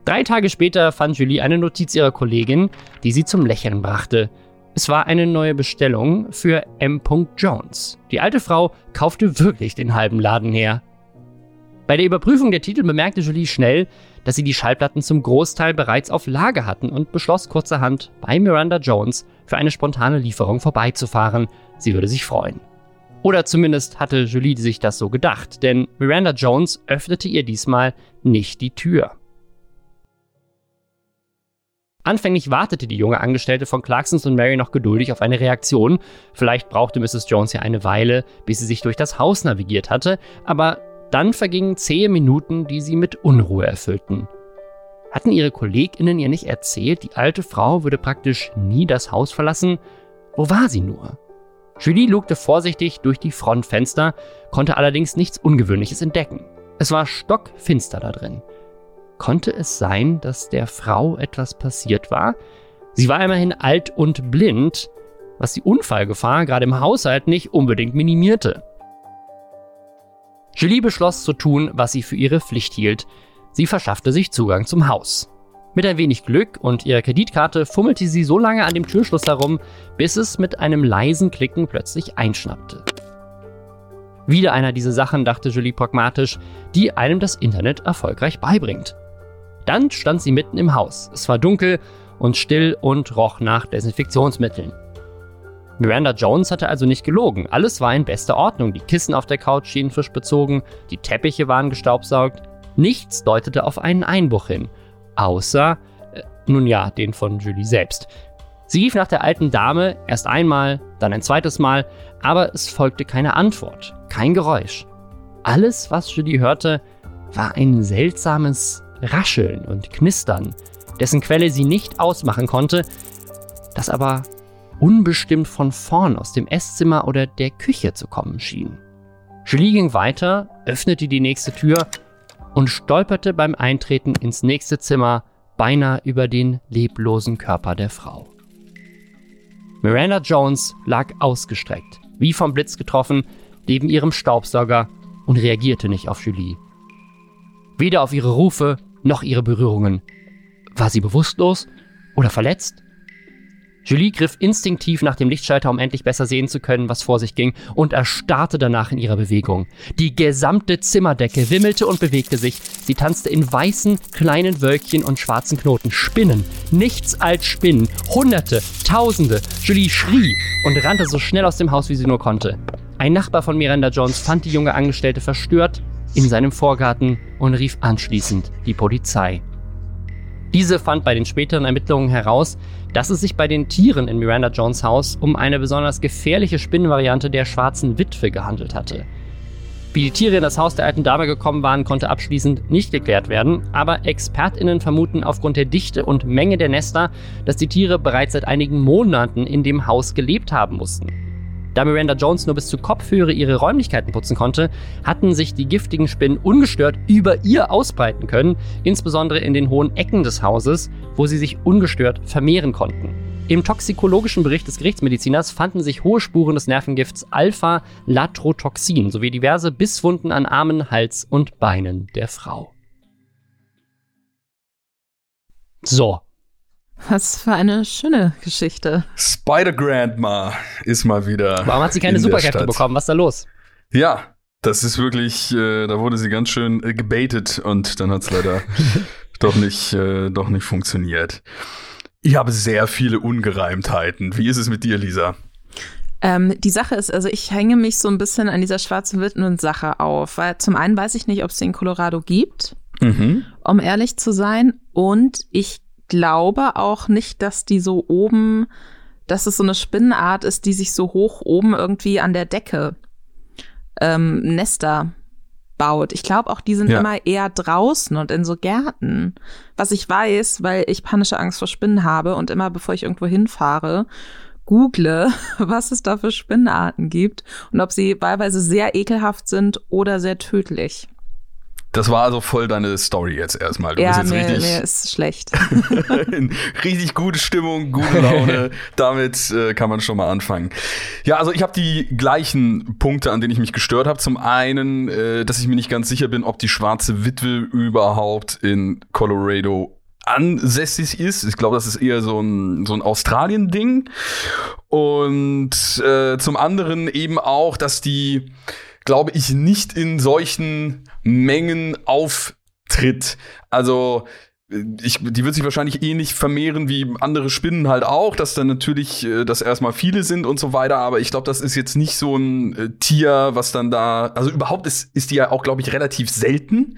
Speaker 2: Drei Tage später fand Julie eine Notiz ihrer Kollegin, die sie zum Lächeln brachte. Es war eine neue Bestellung für M. Jones. Die alte Frau kaufte wirklich den halben Laden her. Bei der Überprüfung der Titel bemerkte Julie schnell, dass sie die Schallplatten zum Großteil bereits auf Lager hatten und beschloss kurzerhand, bei Miranda Jones für eine spontane Lieferung vorbeizufahren. Sie würde sich freuen. Oder zumindest hatte Julie sich das so gedacht, denn Miranda Jones öffnete ihr diesmal nicht die Tür. Anfänglich wartete die junge Angestellte von Clarksons und Mary noch geduldig auf eine Reaktion. Vielleicht brauchte Mrs. Jones ja eine Weile, bis sie sich durch das Haus navigiert hatte, aber dann vergingen zähe Minuten, die sie mit Unruhe erfüllten. Hatten ihre KollegInnen ihr nicht erzählt, die alte Frau würde praktisch nie das Haus verlassen? Wo war sie nur? Julie lugte vorsichtig durch die Frontfenster, konnte allerdings nichts Ungewöhnliches entdecken. Es war stockfinster da drin. Konnte es sein, dass der Frau etwas passiert war? Sie war immerhin alt und blind, was die Unfallgefahr gerade im Haushalt nicht unbedingt minimierte. Julie beschloss zu tun, was sie für ihre Pflicht hielt. Sie verschaffte sich Zugang zum Haus. Mit ein wenig Glück und ihrer Kreditkarte fummelte sie so lange an dem Türschloss herum, bis es mit einem leisen Klicken plötzlich einschnappte. Wieder einer dieser Sachen, dachte Julie pragmatisch, die einem das Internet erfolgreich beibringt. Dann stand sie mitten im Haus. Es war dunkel und still und roch nach Desinfektionsmitteln. Miranda Jones hatte also nicht gelogen. Alles war in bester Ordnung. Die Kissen auf der Couch schienen frisch bezogen, die Teppiche waren gestaubsaugt. Nichts deutete auf einen Einbruch hin. Außer, äh, nun ja, den von Julie selbst. Sie rief nach der alten Dame erst einmal, dann ein zweites Mal, aber es folgte keine Antwort, kein Geräusch. Alles, was Julie hörte, war ein seltsames Rascheln und Knistern, dessen Quelle sie nicht ausmachen konnte, das aber unbestimmt von vorn aus dem Esszimmer oder der Küche zu kommen schien. Julie ging weiter, öffnete die nächste Tür und stolperte beim Eintreten ins nächste Zimmer beinahe über den leblosen Körper der Frau. Miranda Jones lag ausgestreckt, wie vom Blitz getroffen, neben ihrem Staubsauger und reagierte nicht auf Julie. Weder auf ihre Rufe noch ihre Berührungen. War sie bewusstlos oder verletzt? Julie griff instinktiv nach dem Lichtschalter, um endlich besser sehen zu können, was vor sich ging, und erstarrte danach in ihrer Bewegung. Die gesamte Zimmerdecke wimmelte und bewegte sich. Sie tanzte in weißen, kleinen Wölkchen und schwarzen Knoten. Spinnen, nichts als Spinnen. Hunderte, Tausende. Julie schrie und rannte so schnell aus dem Haus, wie sie nur konnte. Ein Nachbar von Miranda Jones fand die junge Angestellte verstört in seinem Vorgarten und rief anschließend die Polizei. Diese fand bei den späteren Ermittlungen heraus, dass es sich bei den Tieren in Miranda Jones Haus um eine besonders gefährliche Spinnenvariante der schwarzen Witwe gehandelt hatte. Wie die Tiere in das Haus der alten Dame gekommen waren, konnte abschließend nicht geklärt werden, aber ExpertInnen vermuten aufgrund der Dichte und Menge der Nester, dass die Tiere bereits seit einigen Monaten in dem Haus gelebt haben mussten. Da Miranda Jones nur bis zur Kopfhöhe ihre Räumlichkeiten putzen konnte, hatten sich die giftigen Spinnen ungestört über ihr ausbreiten können, insbesondere in den hohen Ecken des Hauses, wo sie sich ungestört vermehren konnten. Im toxikologischen Bericht des Gerichtsmediziners fanden sich hohe Spuren des Nervengifts Alpha-Latrotoxin sowie diverse Bisswunden an Armen, Hals und Beinen der Frau. So,
Speaker 3: Was für eine schöne Geschichte.
Speaker 1: Spider-Grandma ist mal wieder.
Speaker 2: warum hat sie keine Superkräfte bekommen? Was ist da los?
Speaker 1: Ja, das ist wirklich, äh, da wurde sie ganz schön äh, gebaitet und dann hat es leider doch nicht, äh, doch nicht funktioniert. Ich habe sehr viele Ungereimtheiten. Wie ist es mit dir, Lisa?
Speaker 3: Ähm, die Sache ist, also ich hänge mich so ein bisschen an dieser schwarzen Witwen-Sache auf, weil zum einen weiß ich nicht, ob es sie in Colorado gibt,
Speaker 1: Mhm.
Speaker 3: um ehrlich zu sein. Und ich glaube auch nicht, dass die so oben, dass es so eine Spinnenart ist, die sich so hoch oben irgendwie an der Decke ähm, Nester baut. Ich glaube auch, die sind
Speaker 1: Ja.
Speaker 3: immer eher draußen und in so Gärten. Was ich weiß, weil ich panische Angst vor Spinnen habe und immer bevor ich irgendwo hinfahre, google, was es da für Spinnenarten gibt und ob sie wahlweise sehr ekelhaft sind oder sehr tödlich.
Speaker 1: Das war also voll deine Story jetzt erstmal. Du
Speaker 3: ja,
Speaker 1: bist
Speaker 3: mir,
Speaker 1: jetzt
Speaker 3: mir
Speaker 1: richtig,
Speaker 3: ist schlecht.
Speaker 1: richtig gute Stimmung, gute Laune. Damit äh, kann man schon mal anfangen. Ja, also ich habe die gleichen Punkte, an denen ich mich gestört habe. Zum einen, äh, dass ich mir nicht ganz sicher bin, ob die schwarze Witwe überhaupt in Colorado ansässig ist. Ich glaube, das ist eher so ein, so ein Australien-Ding. Und äh, zum anderen eben auch, dass die, glaube ich, nicht in solchen Mengen auftritt. Also ich, die wird sich wahrscheinlich ähnlich vermehren wie andere Spinnen halt auch, dass dann natürlich, äh, dass erstmal viele sind und so weiter, aber ich glaube, das ist jetzt nicht so ein äh, Tier, was dann da, also überhaupt ist, ist die ja auch, glaube ich, relativ selten.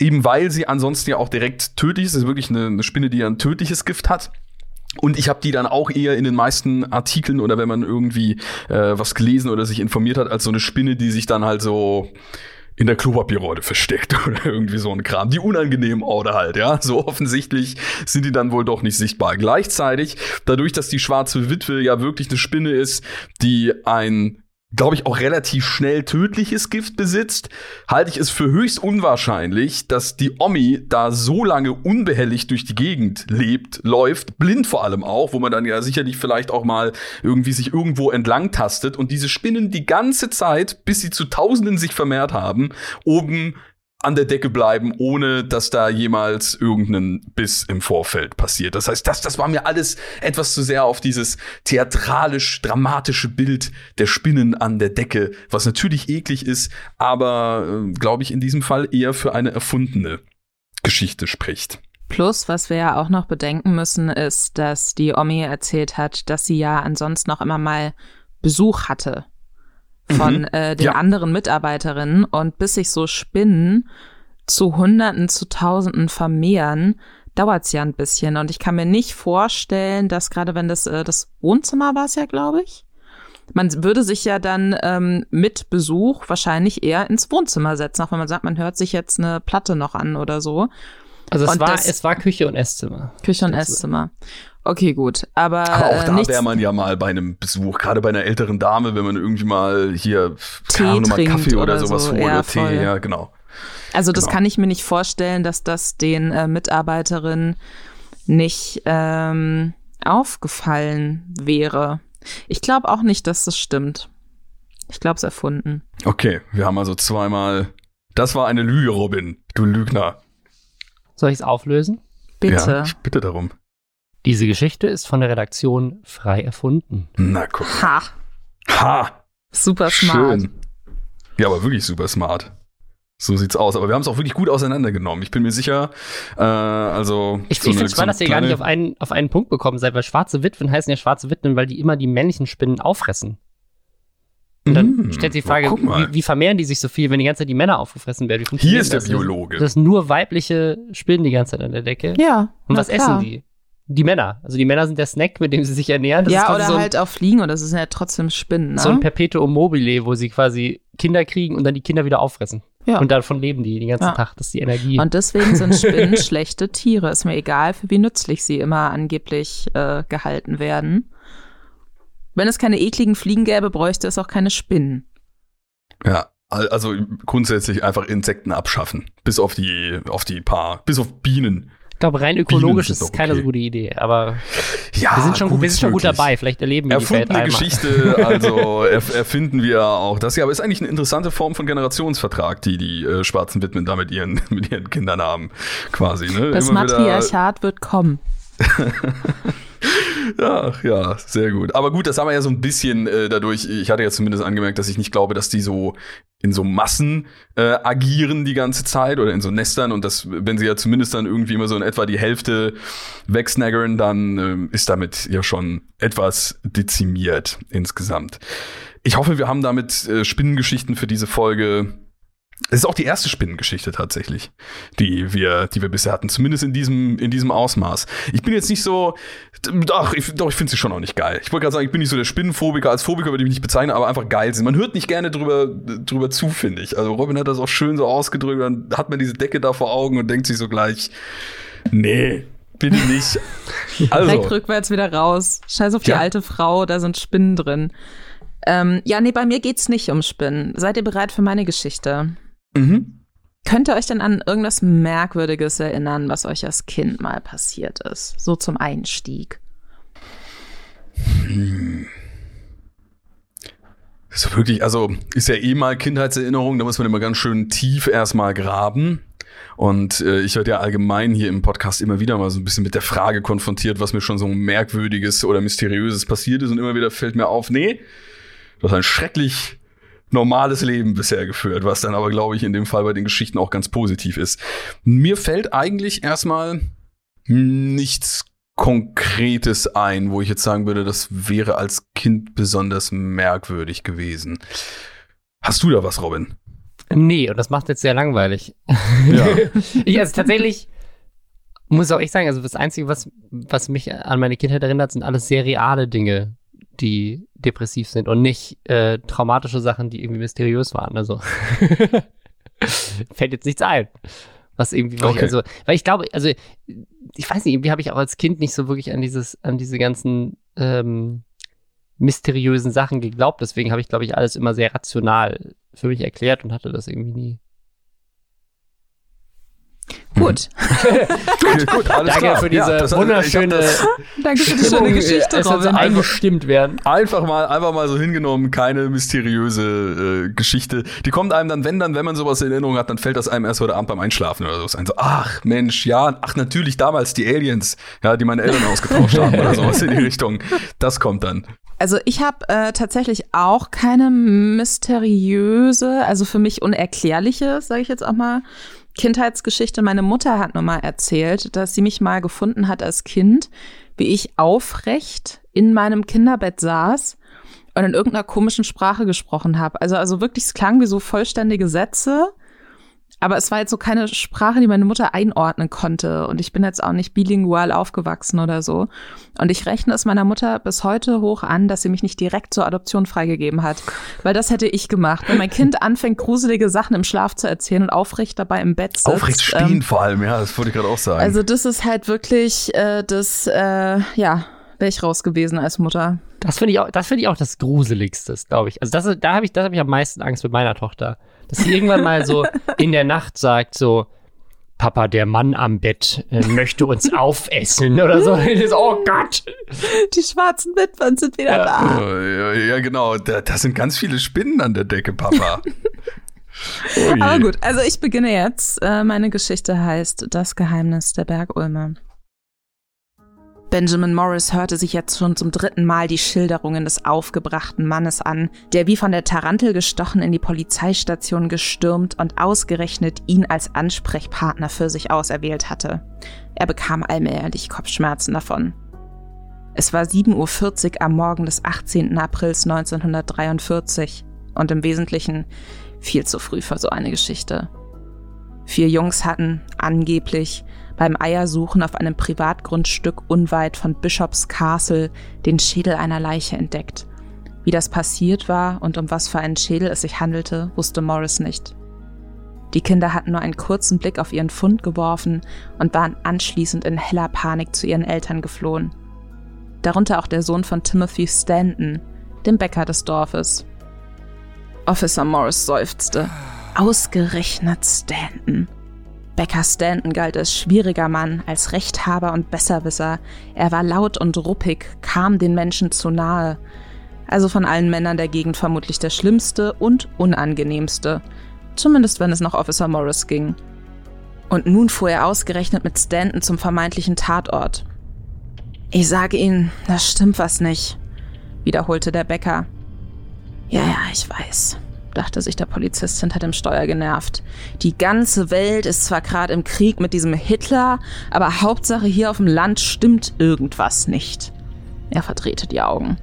Speaker 1: Eben weil sie ansonsten ja auch direkt tödlich ist. Das ist wirklich eine, eine Spinne, die ja ein tödliches Gift hat. Und ich habe die dann auch eher in den meisten Artikeln oder wenn man irgendwie äh, was gelesen oder sich informiert hat, als so eine Spinne, die sich dann halt so in der Klopapierrolle versteckt oder irgendwie so ein Kram. Die unangenehmen Orte halt, ja. So offensichtlich sind die dann wohl doch nicht sichtbar. Gleichzeitig, dadurch, dass die schwarze Witwe ja wirklich eine Spinne ist, die ein glaube ich, auch relativ schnell tödliches Gift besitzt, halte ich es für höchst unwahrscheinlich, dass die Omi da so lange unbehelligt durch die Gegend lebt, läuft, blind vor allem auch, wo man dann ja sicherlich vielleicht auch mal irgendwie sich irgendwo entlang tastet und diese Spinnen die ganze Zeit, bis sie zu Tausenden sich vermehrt haben, oben an der Decke bleiben, ohne dass da jemals irgendein Biss im Vorfeld passiert. Das heißt, das, das war mir alles etwas zu sehr auf dieses theatralisch-dramatische Bild der Spinnen an der Decke, was natürlich eklig ist, aber, äh, glaube ich, in diesem Fall eher für eine erfundene Geschichte spricht.
Speaker 3: Plus, was wir ja auch noch bedenken müssen, ist, dass die Omi erzählt hat, dass sie ja ansonsten noch immer mal Besuch hatte von
Speaker 1: Mhm.
Speaker 3: äh, den
Speaker 1: Ja.
Speaker 3: anderen Mitarbeiterinnen und bis sich so Spinnen zu Hunderten, zu Tausenden vermehren, dauert's ja ein bisschen. Und ich kann mir nicht vorstellen, dass gerade wenn das äh, das Wohnzimmer war es ja, glaube ich, man würde sich ja dann ähm, mit Besuch wahrscheinlich eher ins Wohnzimmer setzen, auch wenn man sagt, man hört sich jetzt eine Platte noch an oder so.
Speaker 2: Also es
Speaker 3: Und
Speaker 2: war,
Speaker 3: das-
Speaker 2: es war Küche und Esszimmer.
Speaker 3: Küche und Esszimmer. Okay, gut. Aber,
Speaker 1: Aber auch
Speaker 3: äh,
Speaker 1: da wäre man ja mal bei einem Besuch, gerade bei einer älteren Dame, wenn man irgendwie mal hier
Speaker 3: Tee
Speaker 1: keine Ahnung, Kaffee oder,
Speaker 3: oder
Speaker 1: sowas
Speaker 3: so.
Speaker 1: holt
Speaker 3: Ja,
Speaker 1: oder Tee,
Speaker 3: voll.
Speaker 1: ja, genau.
Speaker 3: also das
Speaker 1: genau.
Speaker 3: kann ich mir nicht vorstellen, dass das den äh, Mitarbeiterinnen nicht ähm, aufgefallen wäre. Ich glaube auch nicht, dass das stimmt. Ich glaube es erfunden.
Speaker 1: Okay, wir haben also zweimal. Das war eine Lüge, Robin, du Lügner.
Speaker 2: Soll ich es auflösen?
Speaker 3: Bitte.
Speaker 1: Ja, ich bitte darum.
Speaker 2: Diese Geschichte ist von der Redaktion frei erfunden.
Speaker 1: Na guck.
Speaker 3: Ha,
Speaker 1: Ha!
Speaker 3: super smart.
Speaker 1: Schön. Ja, aber wirklich super smart. So sieht's aus. Aber wir haben es auch wirklich gut auseinandergenommen. Ich bin mir sicher, äh, also.
Speaker 2: Ich,
Speaker 1: so
Speaker 2: ich finde spannend, dass
Speaker 1: so
Speaker 2: ihr gar nicht auf einen, auf einen Punkt gekommen seid, weil schwarze Witwen heißen ja schwarze Witwen, weil die immer die männlichen Spinnen auffressen. Und dann
Speaker 1: Mm,
Speaker 2: stellt sich die
Speaker 1: oh,
Speaker 2: Frage,
Speaker 1: mal.
Speaker 2: wie, wie vermehren die sich so viel, wenn die ganze Zeit die Männer aufgefressen werden?
Speaker 1: Hier ist der
Speaker 2: das?
Speaker 1: Biologe.
Speaker 2: Das sind nur weibliche Spinnen die ganze Zeit an der Decke.
Speaker 3: Ja.
Speaker 2: Und was
Speaker 3: klar.
Speaker 2: essen die? Die Männer. Also die Männer sind der Snack, mit dem sie sich ernähren. Das ist
Speaker 3: ja, oder
Speaker 2: so ein,
Speaker 3: halt auch fliegen und das ist ja trotzdem Spinnen. Ne?
Speaker 2: so ein Perpetuum mobile, wo sie quasi Kinder kriegen und dann die Kinder wieder auffressen.
Speaker 3: Ja.
Speaker 2: Und davon leben die den ganzen
Speaker 3: Ja.
Speaker 2: Tag. Das ist die Energie.
Speaker 3: Und deswegen sind Spinnen schlechte Tiere. Ist mir egal, für wie nützlich sie immer angeblich äh, gehalten werden. Wenn es keine ekligen Fliegen gäbe, bräuchte es auch keine Spinnen.
Speaker 1: Ja, al- also grundsätzlich einfach Insekten abschaffen. Bis auf die, auf die paar, bis auf Bienen.
Speaker 2: Ich glaube, rein ökologisch ist es
Speaker 1: doch
Speaker 2: keine
Speaker 1: okay.
Speaker 2: so gute Idee, aber
Speaker 1: Ja,
Speaker 2: wir sind schon, gut, wir sind schon gut dabei. Vielleicht erleben wir die Welt
Speaker 1: Erfundene
Speaker 2: einmal.
Speaker 1: Geschichte, also erf erfinden wir auch das. Ja, aber ist eigentlich eine interessante Form von Generationsvertrag, die die äh, schwarzen Witwen da mit ihren, mit ihren Kindern haben, quasi. Ne?
Speaker 3: Das
Speaker 1: Immer wieder-
Speaker 3: Matriarchat wird kommen.
Speaker 1: Ja, ja, sehr gut. Aber gut, das haben wir ja so ein bisschen äh, dadurch, ich hatte ja zumindest angemerkt, dass ich nicht glaube, dass die so in so Massen äh, agieren die ganze Zeit oder in so Nestern und das, wenn sie ja zumindest dann irgendwie immer so in etwa die Hälfte wegsnaggern, dann ähm, ist damit ja schon etwas dezimiert insgesamt. Ich hoffe, wir haben damit äh, Spinnengeschichten für diese Folge. Es ist auch die erste Spinnengeschichte tatsächlich, die wir, die wir bisher hatten, zumindest in diesem, in diesem Ausmaß. Ich bin jetzt nicht so, doch, ich, doch, ich finde sie schon auch nicht geil. Ich wollte gerade sagen, ich bin nicht so der Spinnenphobiker, als Phobiker würde ich mich nicht bezeichnen, aber einfach geil sind. Man hört nicht gerne drüber, drüber zu, finde ich. Also Robin hat das auch schön so ausgedrückt, dann hat man diese Decke da vor Augen und denkt sich so gleich, nee, bitte nicht.
Speaker 3: Direkt
Speaker 1: Also,
Speaker 3: rückwärts wieder raus. Scheiß auf die
Speaker 1: Ja.
Speaker 3: alte Frau, da sind Spinnen drin. Ähm, ja, nee, bei mir geht's nicht um Spinnen. Seid ihr bereit für meine Geschichte?
Speaker 1: Mhm.
Speaker 3: Könnt ihr euch denn an irgendwas Merkwürdiges erinnern, was euch als Kind mal passiert ist? So zum Einstieg.
Speaker 1: So wirklich, also ist ja eh mal Kindheitserinnerung, da muss man immer ganz schön tief erstmal graben. Und äh, ich werde ja allgemein hier im Podcast immer wieder mal so ein bisschen mit der Frage konfrontiert, was mir schon so merkwürdiges oder mysteriöses passiert ist. Und immer wieder fällt mir auf, nee, du hast ein schrecklich normales Leben bisher geführt, was dann aber, glaube ich, in dem Fall bei den Geschichten auch ganz positiv ist. Mir fällt eigentlich erstmal nichts Konkretes ein, wo ich jetzt sagen würde, das wäre als Kind besonders merkwürdig gewesen. Hast du da was, Robin?
Speaker 2: Nee, und das macht jetzt sehr langweilig.
Speaker 1: Ja.
Speaker 2: ich, also tatsächlich muss auch ich sagen, also das Einzige, was, was mich an meine Kindheit erinnert, sind alles sehr reale Dinge, die depressiv sind und nicht äh, traumatische Sachen, die irgendwie mysteriös waren. Also fällt jetzt nichts ein. Was irgendwie, ich
Speaker 1: Okay.
Speaker 2: also, weil ich glaube, also ich weiß nicht, irgendwie habe ich auch als Kind nicht so wirklich an dieses, an diese ganzen ähm, mysteriösen Sachen geglaubt. Deswegen habe ich, glaube ich, alles immer sehr rational für mich erklärt und hatte das irgendwie nie.
Speaker 3: Gut.
Speaker 1: gut, gut, alles
Speaker 2: Danke
Speaker 1: klar.
Speaker 2: für diese
Speaker 1: Ja, das-
Speaker 2: wunderschöne
Speaker 1: das
Speaker 3: Danke für die
Speaker 2: Stimmung,
Speaker 3: schöne Geschichte,
Speaker 2: es
Speaker 3: Robin.
Speaker 2: eingestimmt werden.
Speaker 1: Einfach mal, einfach mal so hingenommen, keine mysteriöse äh, Geschichte. Die kommt einem dann, wenn dann, wenn man sowas in Erinnerung hat, dann fällt das einem erst heute Abend beim Einschlafen oder so ein. So, ach Mensch, ja, ach natürlich damals die Aliens, ja, die meine Eltern ausgetauscht haben oder sowas in die Richtung. Das kommt dann.
Speaker 3: Also ich habe äh, tatsächlich auch keine mysteriöse, also für mich unerklärliche, sage ich jetzt auch mal, Kindheitsgeschichte. Meine Mutter hat nur mal erzählt, dass sie mich mal gefunden hat als Kind, wie ich aufrecht in meinem Kinderbett saß und in irgendeiner komischen Sprache gesprochen habe. Also, also wirklich, es klang wie so vollständige Sätze. Aber es war jetzt so keine Sprache, die meine Mutter einordnen konnte. Und ich bin jetzt auch nicht bilingual aufgewachsen oder so. Und ich rechne es meiner Mutter bis heute hoch an, dass sie mich nicht direkt zur Adoption freigegeben hat. Weil das hätte ich gemacht. Wenn mein Kind anfängt, gruselige Sachen im Schlaf zu erzählen und aufrecht dabei im Bett sitzt.
Speaker 1: Aufrecht stehen
Speaker 3: ähm,
Speaker 1: vor allem, ja, das wollte ich gerade auch sagen.
Speaker 3: Also das ist halt wirklich äh, das, äh, ja, wäre ich raus gewesen als Mutter.
Speaker 2: Das finde ich auch, das finde ich auch das Gruseligste, glaube ich. Also das, da habe ich, das habe ich am meisten Angst mit meiner Tochter, dass sie irgendwann mal so in der Nacht sagt so, Papa, der Mann am Bett äh, möchte uns aufessen oder so. oh Gott.
Speaker 3: Die schwarzen Witwen sind wieder da.
Speaker 1: Oh, ja, ja, genau. Da, da sind ganz viele Spinnen an der Decke, Papa. Ui.
Speaker 3: Aber gut, also ich beginne jetzt. Äh, meine Geschichte heißt Das Geheimnis der Bergulme. Benjamin Morris hörte sich jetzt schon zum dritten Mal die Schilderungen des aufgebrachten Mannes an, der wie von der Tarantel gestochen in die Polizeistation gestürmt und ausgerechnet ihn als Ansprechpartner für sich auserwählt hatte. Er bekam allmählich Kopfschmerzen davon. Es war 7.40 Uhr am Morgen des 18. Aprils 1943 und im Wesentlichen viel zu früh für so eine Geschichte. Vier Jungs hatten, angeblich, beim Eiersuchen auf einem Privatgrundstück unweit von Bishops Castle den Schädel einer Leiche entdeckt. Wie das passiert war und um was für einen Schädel es sich handelte, wusste Morris nicht. Die Kinder hatten nur einen kurzen Blick auf ihren Fund geworfen und waren anschließend in heller Panik zu ihren Eltern geflohen. darunter auch der Sohn von Timothy Stanton, dem Bäcker des Dorfes. Officer Morris seufzte. Ausgerechnet Stanton. Becker Stanton galt als schwieriger Mann, als Rechthaber und Besserwisser. Er war laut und ruppig, kam den Menschen zu nahe. Also von allen Männern der Gegend vermutlich der schlimmste und unangenehmste. Zumindest wenn es nach Officer Morris ging. Und nun fuhr er ausgerechnet mit Stanton zum vermeintlichen Tatort. Ich sage Ihnen, da stimmt was nicht, wiederholte der Bäcker. Ja, ja, ich weiß, dachte sich der Polizist hinter dem Steuer genervt. Die ganze Welt ist zwar gerade im Krieg mit diesem Hitler, aber Hauptsache hier auf dem Land stimmt irgendwas nicht. Er verdrehte die Augen.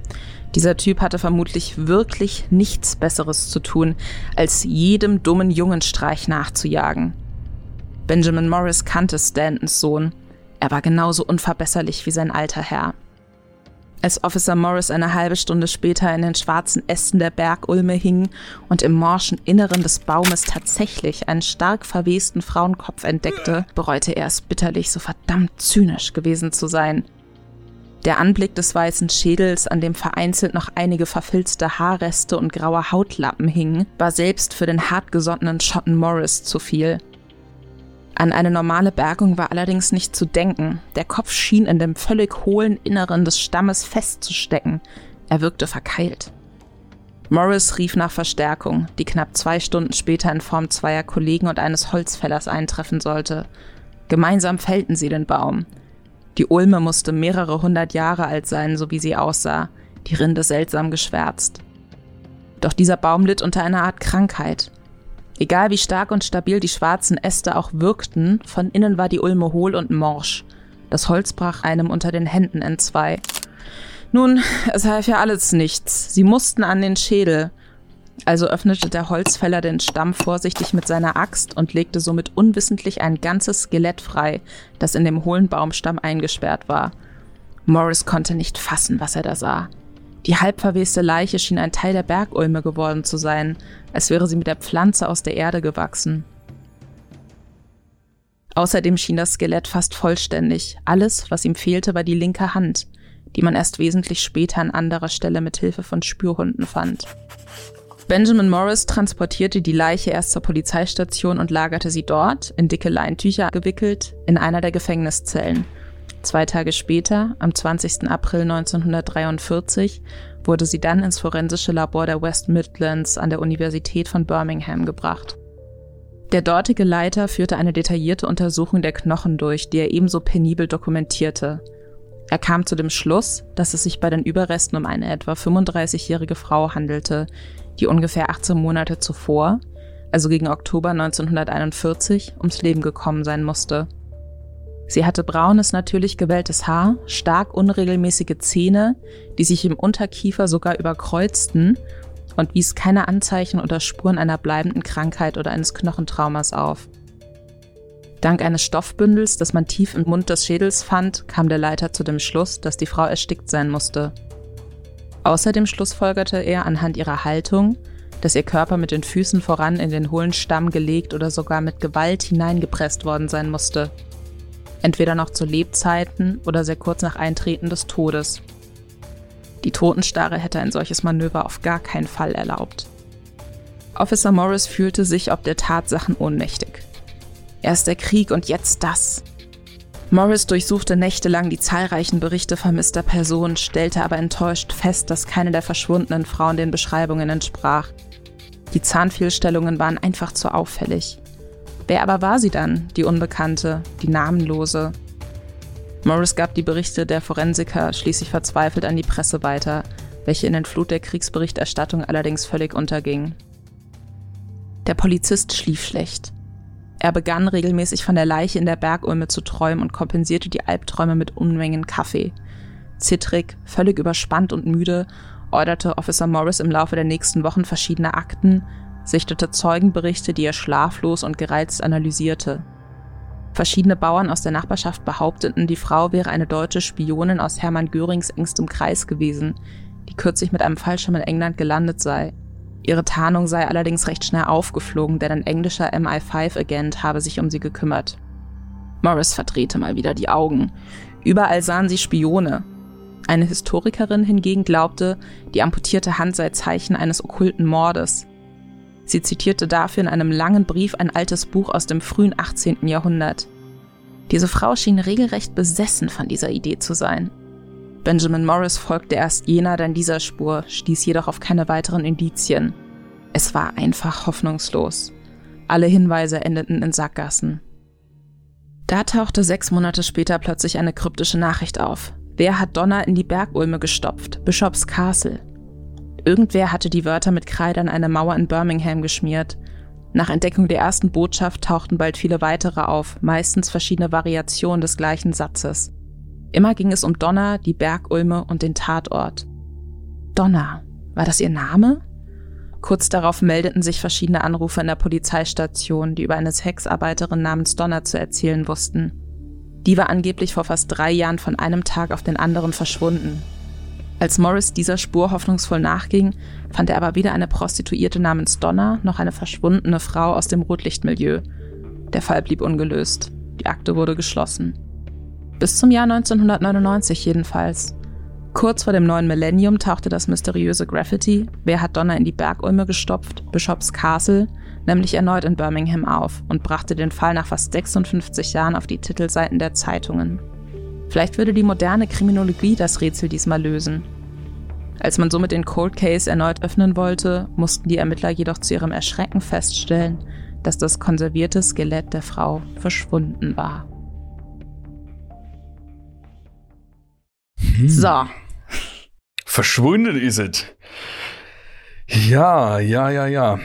Speaker 3: Dieser Typ hatte vermutlich wirklich nichts Besseres zu tun, als jedem dummen Jungenstreich nachzujagen. Benjamin Morris kannte Stantons Sohn. Er war genauso unverbesserlich wie sein alter Herr. Als Officer Morris eine halbe Stunde später in den schwarzen Ästen der Bergulme hing und im morschen Inneren des Baumes tatsächlich einen stark verwesten Frauenkopf entdeckte, bereute er es bitterlich, so verdammt zynisch gewesen zu sein. Der Anblick des weißen Schädels, an dem vereinzelt noch einige verfilzte Haarreste und graue Hautlappen hingen, war selbst für den hartgesottenen Schotten Morris zu viel. An eine normale Bergung war allerdings nicht zu denken. Der Kopf schien in dem völlig hohlen Inneren des Stammes festzustecken. Er wirkte verkeilt. Morris rief nach Verstärkung, die knapp zwei Stunden später in Form zweier Kollegen und eines Holzfällers eintreffen sollte. Gemeinsam fällten sie den Baum. Die Ulme musste mehrere hundert Jahre alt sein, so wie sie aussah, die Rinde seltsam geschwärzt. Doch dieser Baum litt unter einer Art Krankheit. Egal wie stark und stabil die schwarzen Äste auch wirkten, von innen war die Ulme hohl und morsch. Das Holz brach einem unter den Händen entzwei. Nun, es half ja alles nichts. Sie mussten an den Schädel. Also öffnete der Holzfäller den Stamm vorsichtig mit seiner Axt und legte somit unwissentlich ein ganzes Skelett frei, das in dem hohlen Baumstamm eingesperrt war. Morris konnte nicht fassen, was er da sah. Die halbverweste Leiche schien ein Teil der Bergulme geworden zu sein, als wäre sie mit der Pflanze aus der Erde gewachsen. Außerdem schien das Skelett fast vollständig. Alles, was ihm fehlte, war die linke Hand, die man erst wesentlich später an anderer Stelle mit Hilfe von Spürhunden fand. Benjamin Morris transportierte die Leiche erst zur Polizeistation und lagerte sie dort, in dicke Leintücher gewickelt, in einer der Gefängniszellen – Zwei Tage später, am 20. April 1943, wurde sie dann ins forensische Labor der West Midlands an der Universität von Birmingham gebracht. Der dortige Leiter führte eine detaillierte Untersuchung der Knochen durch, die er ebenso penibel dokumentierte. Er kam zu dem Schluss, dass es sich bei den Überresten um eine etwa 35-jährige Frau handelte, die ungefähr 18 Monate zuvor, also gegen Oktober 1941, ums Leben gekommen sein musste. Sie hatte braunes, natürlich gewelltes Haar, stark unregelmäßige Zähne, die sich im Unterkiefer sogar überkreuzten und wies keine Anzeichen oder Spuren einer bleibenden Krankheit oder eines Knochentraumas auf. Dank eines Stoffbündels, das man tief im Mund des Schädels fand, kam der Leiter zu dem Schluss, dass die Frau erstickt sein musste. Außerdem schlussfolgerte er anhand ihrer Haltung, dass ihr Körper mit den Füßen voran in den hohlen Stamm gelegt oder sogar mit Gewalt hineingepresst worden sein musste entweder noch zu Lebzeiten oder sehr kurz nach Eintreten des Todes. Die Totenstarre hätte ein solches Manöver auf gar keinen Fall erlaubt. Officer Morris fühlte sich ob der Tatsachen ohnmächtig. Erst der Krieg und jetzt das. Morris durchsuchte nächtelang die zahlreichen Berichte vermisster Personen, stellte aber enttäuscht fest, dass keine der verschwundenen Frauen den Beschreibungen entsprach. Die Zahnfehlstellungen waren einfach zu auffällig. Wer aber war sie dann, die Unbekannte, die Namenlose? Morris gab die Berichte der Forensiker schließlich verzweifelt an die Presse weiter, welche in den Flut der Kriegsberichterstattung allerdings völlig unterging. Der Polizist schlief schlecht. Er begann regelmäßig von der Leiche in der Bergulme zu träumen und kompensierte die Albträume mit Unmengen Kaffee. Zittrig, völlig überspannt und müde, orderte Officer Morris im Laufe der nächsten Wochen verschiedene Akten, sichtete Zeugenberichte, die er schlaflos und gereizt analysierte. Verschiedene Bauern aus der Nachbarschaft behaupteten, die Frau wäre eine deutsche Spionin aus Hermann Görings engstem Kreis gewesen, die kürzlich mit einem Fallschirm in England gelandet sei. Ihre Tarnung sei allerdings recht schnell aufgeflogen, denn ein englischer MI5-Agent habe sich um sie gekümmert. Morris verdrehte mal wieder die Augen. Überall sahen sie Spione. Eine Historikerin hingegen glaubte, die amputierte Hand sei Zeichen eines okkulten Mordes. Sie zitierte dafür in einem langen Brief ein altes Buch aus dem frühen 18. Jahrhundert. Diese Frau schien regelrecht besessen von dieser Idee zu sein. Benjamin Morris folgte erst jener, dann dieser Spur, stieß jedoch auf keine weiteren Indizien. Es war einfach hoffnungslos. Alle Hinweise endeten in Sackgassen. Da tauchte sechs Monate später plötzlich eine kryptische Nachricht auf. Wer hat Donner in die Bergulme gestopft? Bishops Castle. Irgendwer hatte die Wörter mit Kreide an eine Mauer in Birmingham geschmiert. Nach Entdeckung der ersten Botschaft tauchten bald viele weitere auf, meistens verschiedene Variationen des gleichen Satzes. Immer ging es um Donner, die Bergulme und den Tatort. Donner, war das ihr Name? Kurz darauf meldeten sich verschiedene Anrufe in der Polizeistation, die über eine Sexarbeiterin namens Donner zu erzählen wussten. Die war angeblich vor fast drei Jahren von einem Tag auf den anderen verschwunden. Als Morris dieser Spur hoffnungsvoll nachging, fand er aber weder eine Prostituierte namens Donna noch eine verschwundene Frau aus dem Rotlichtmilieu. Der Fall blieb ungelöst. Die Akte wurde geschlossen. Bis zum Jahr 1999 jedenfalls. Kurz vor dem neuen Millennium tauchte das mysteriöse Graffiti Wer hat Donner in die Bergulme gestopft? Bishops Castle nämlich erneut in Birmingham auf und brachte den Fall nach fast 56 Jahren auf die Titelseiten der Zeitungen. Vielleicht würde die moderne Kriminologie das Rätsel diesmal lösen. Als man somit den Cold Case erneut öffnen wollte, mussten die Ermittler jedoch zu ihrem Erschrecken feststellen, dass das konservierte Skelett der Frau verschwunden war.
Speaker 1: Hm.
Speaker 3: So,
Speaker 1: Verschwunden ist es. Ja, ja, ja, ja.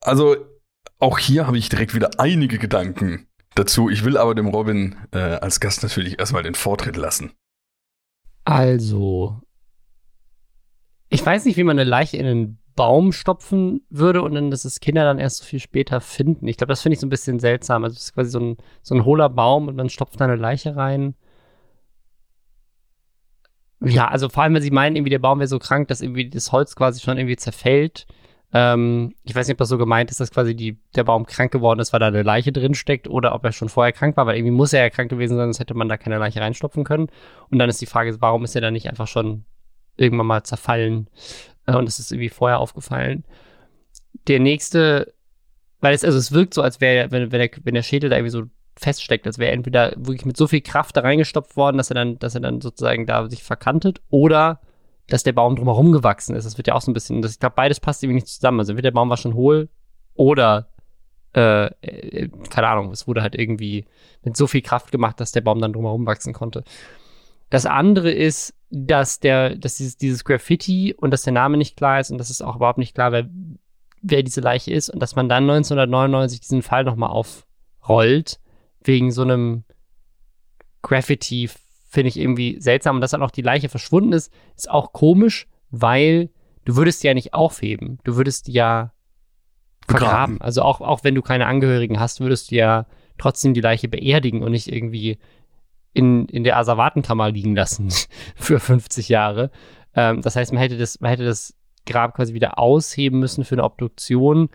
Speaker 1: Also auch hier habe ich direkt wieder einige Gedanken dazu. Ich will aber dem Robin äh, als Gast natürlich erstmal den Vortritt lassen.
Speaker 2: Also, ich weiß nicht, wie man eine Leiche in einen Baum stopfen würde und dann, dass es Kinder dann erst so viel später finden. Ich glaube, das finde ich so ein bisschen seltsam. Also, es ist quasi so ein, so ein hohler Baum und man stopft da eine Leiche rein. Ja, also vor allem, wenn sie meinen, irgendwie der Baum wäre so krank, dass irgendwie das Holz quasi schon irgendwie zerfällt. Ähm, ich weiß nicht, ob das so gemeint ist, dass quasi die, der Baum krank geworden ist, weil da eine Leiche drin steckt oder ob er schon vorher krank war, weil irgendwie muss er ja krank gewesen sein, sonst hätte man da keine Leiche reinstopfen können. Und dann ist die Frage, warum ist er dann nicht einfach schon irgendwann mal zerfallen? Äh, und es ist irgendwie vorher aufgefallen. Der nächste, weil es, also es wirkt so, als wäre, wenn, wenn, der, wenn der Schädel da irgendwie so feststeckt, als wäre er entweder wirklich mit so viel Kraft da reingestopft worden, dass er dann, dass er dann sozusagen da sich verkantet, oder dass der Baum drumherum gewachsen ist. Das wird ja auch so ein bisschen, das, ich glaube, beides passt irgendwie nicht zusammen. Also entweder der Baum war schon hohl oder äh, äh, keine Ahnung, es wurde halt irgendwie mit so viel Kraft gemacht, dass der Baum dann drumherum wachsen konnte. Das andere ist, dass der, dass dieses, dieses Graffiti und dass der Name nicht klar ist und dass es auch überhaupt nicht klar, wer, wer diese Leiche ist und dass man dann 1999 diesen Fall nochmal aufrollt wegen so einem Graffiti finde ich irgendwie seltsam. Und dass dann auch die Leiche verschwunden ist, ist auch komisch, weil du würdest die ja nicht aufheben. Du würdest die ja vergraben.
Speaker 1: Begraben.
Speaker 2: Also auch, auch wenn du keine Angehörigen hast, würdest du ja trotzdem die Leiche beerdigen und nicht irgendwie in, in der Asservatenkammer liegen lassen für 50 Jahre. Ähm, das heißt, man hätte das, man hätte das Grab quasi wieder ausheben müssen für eine Obduktion.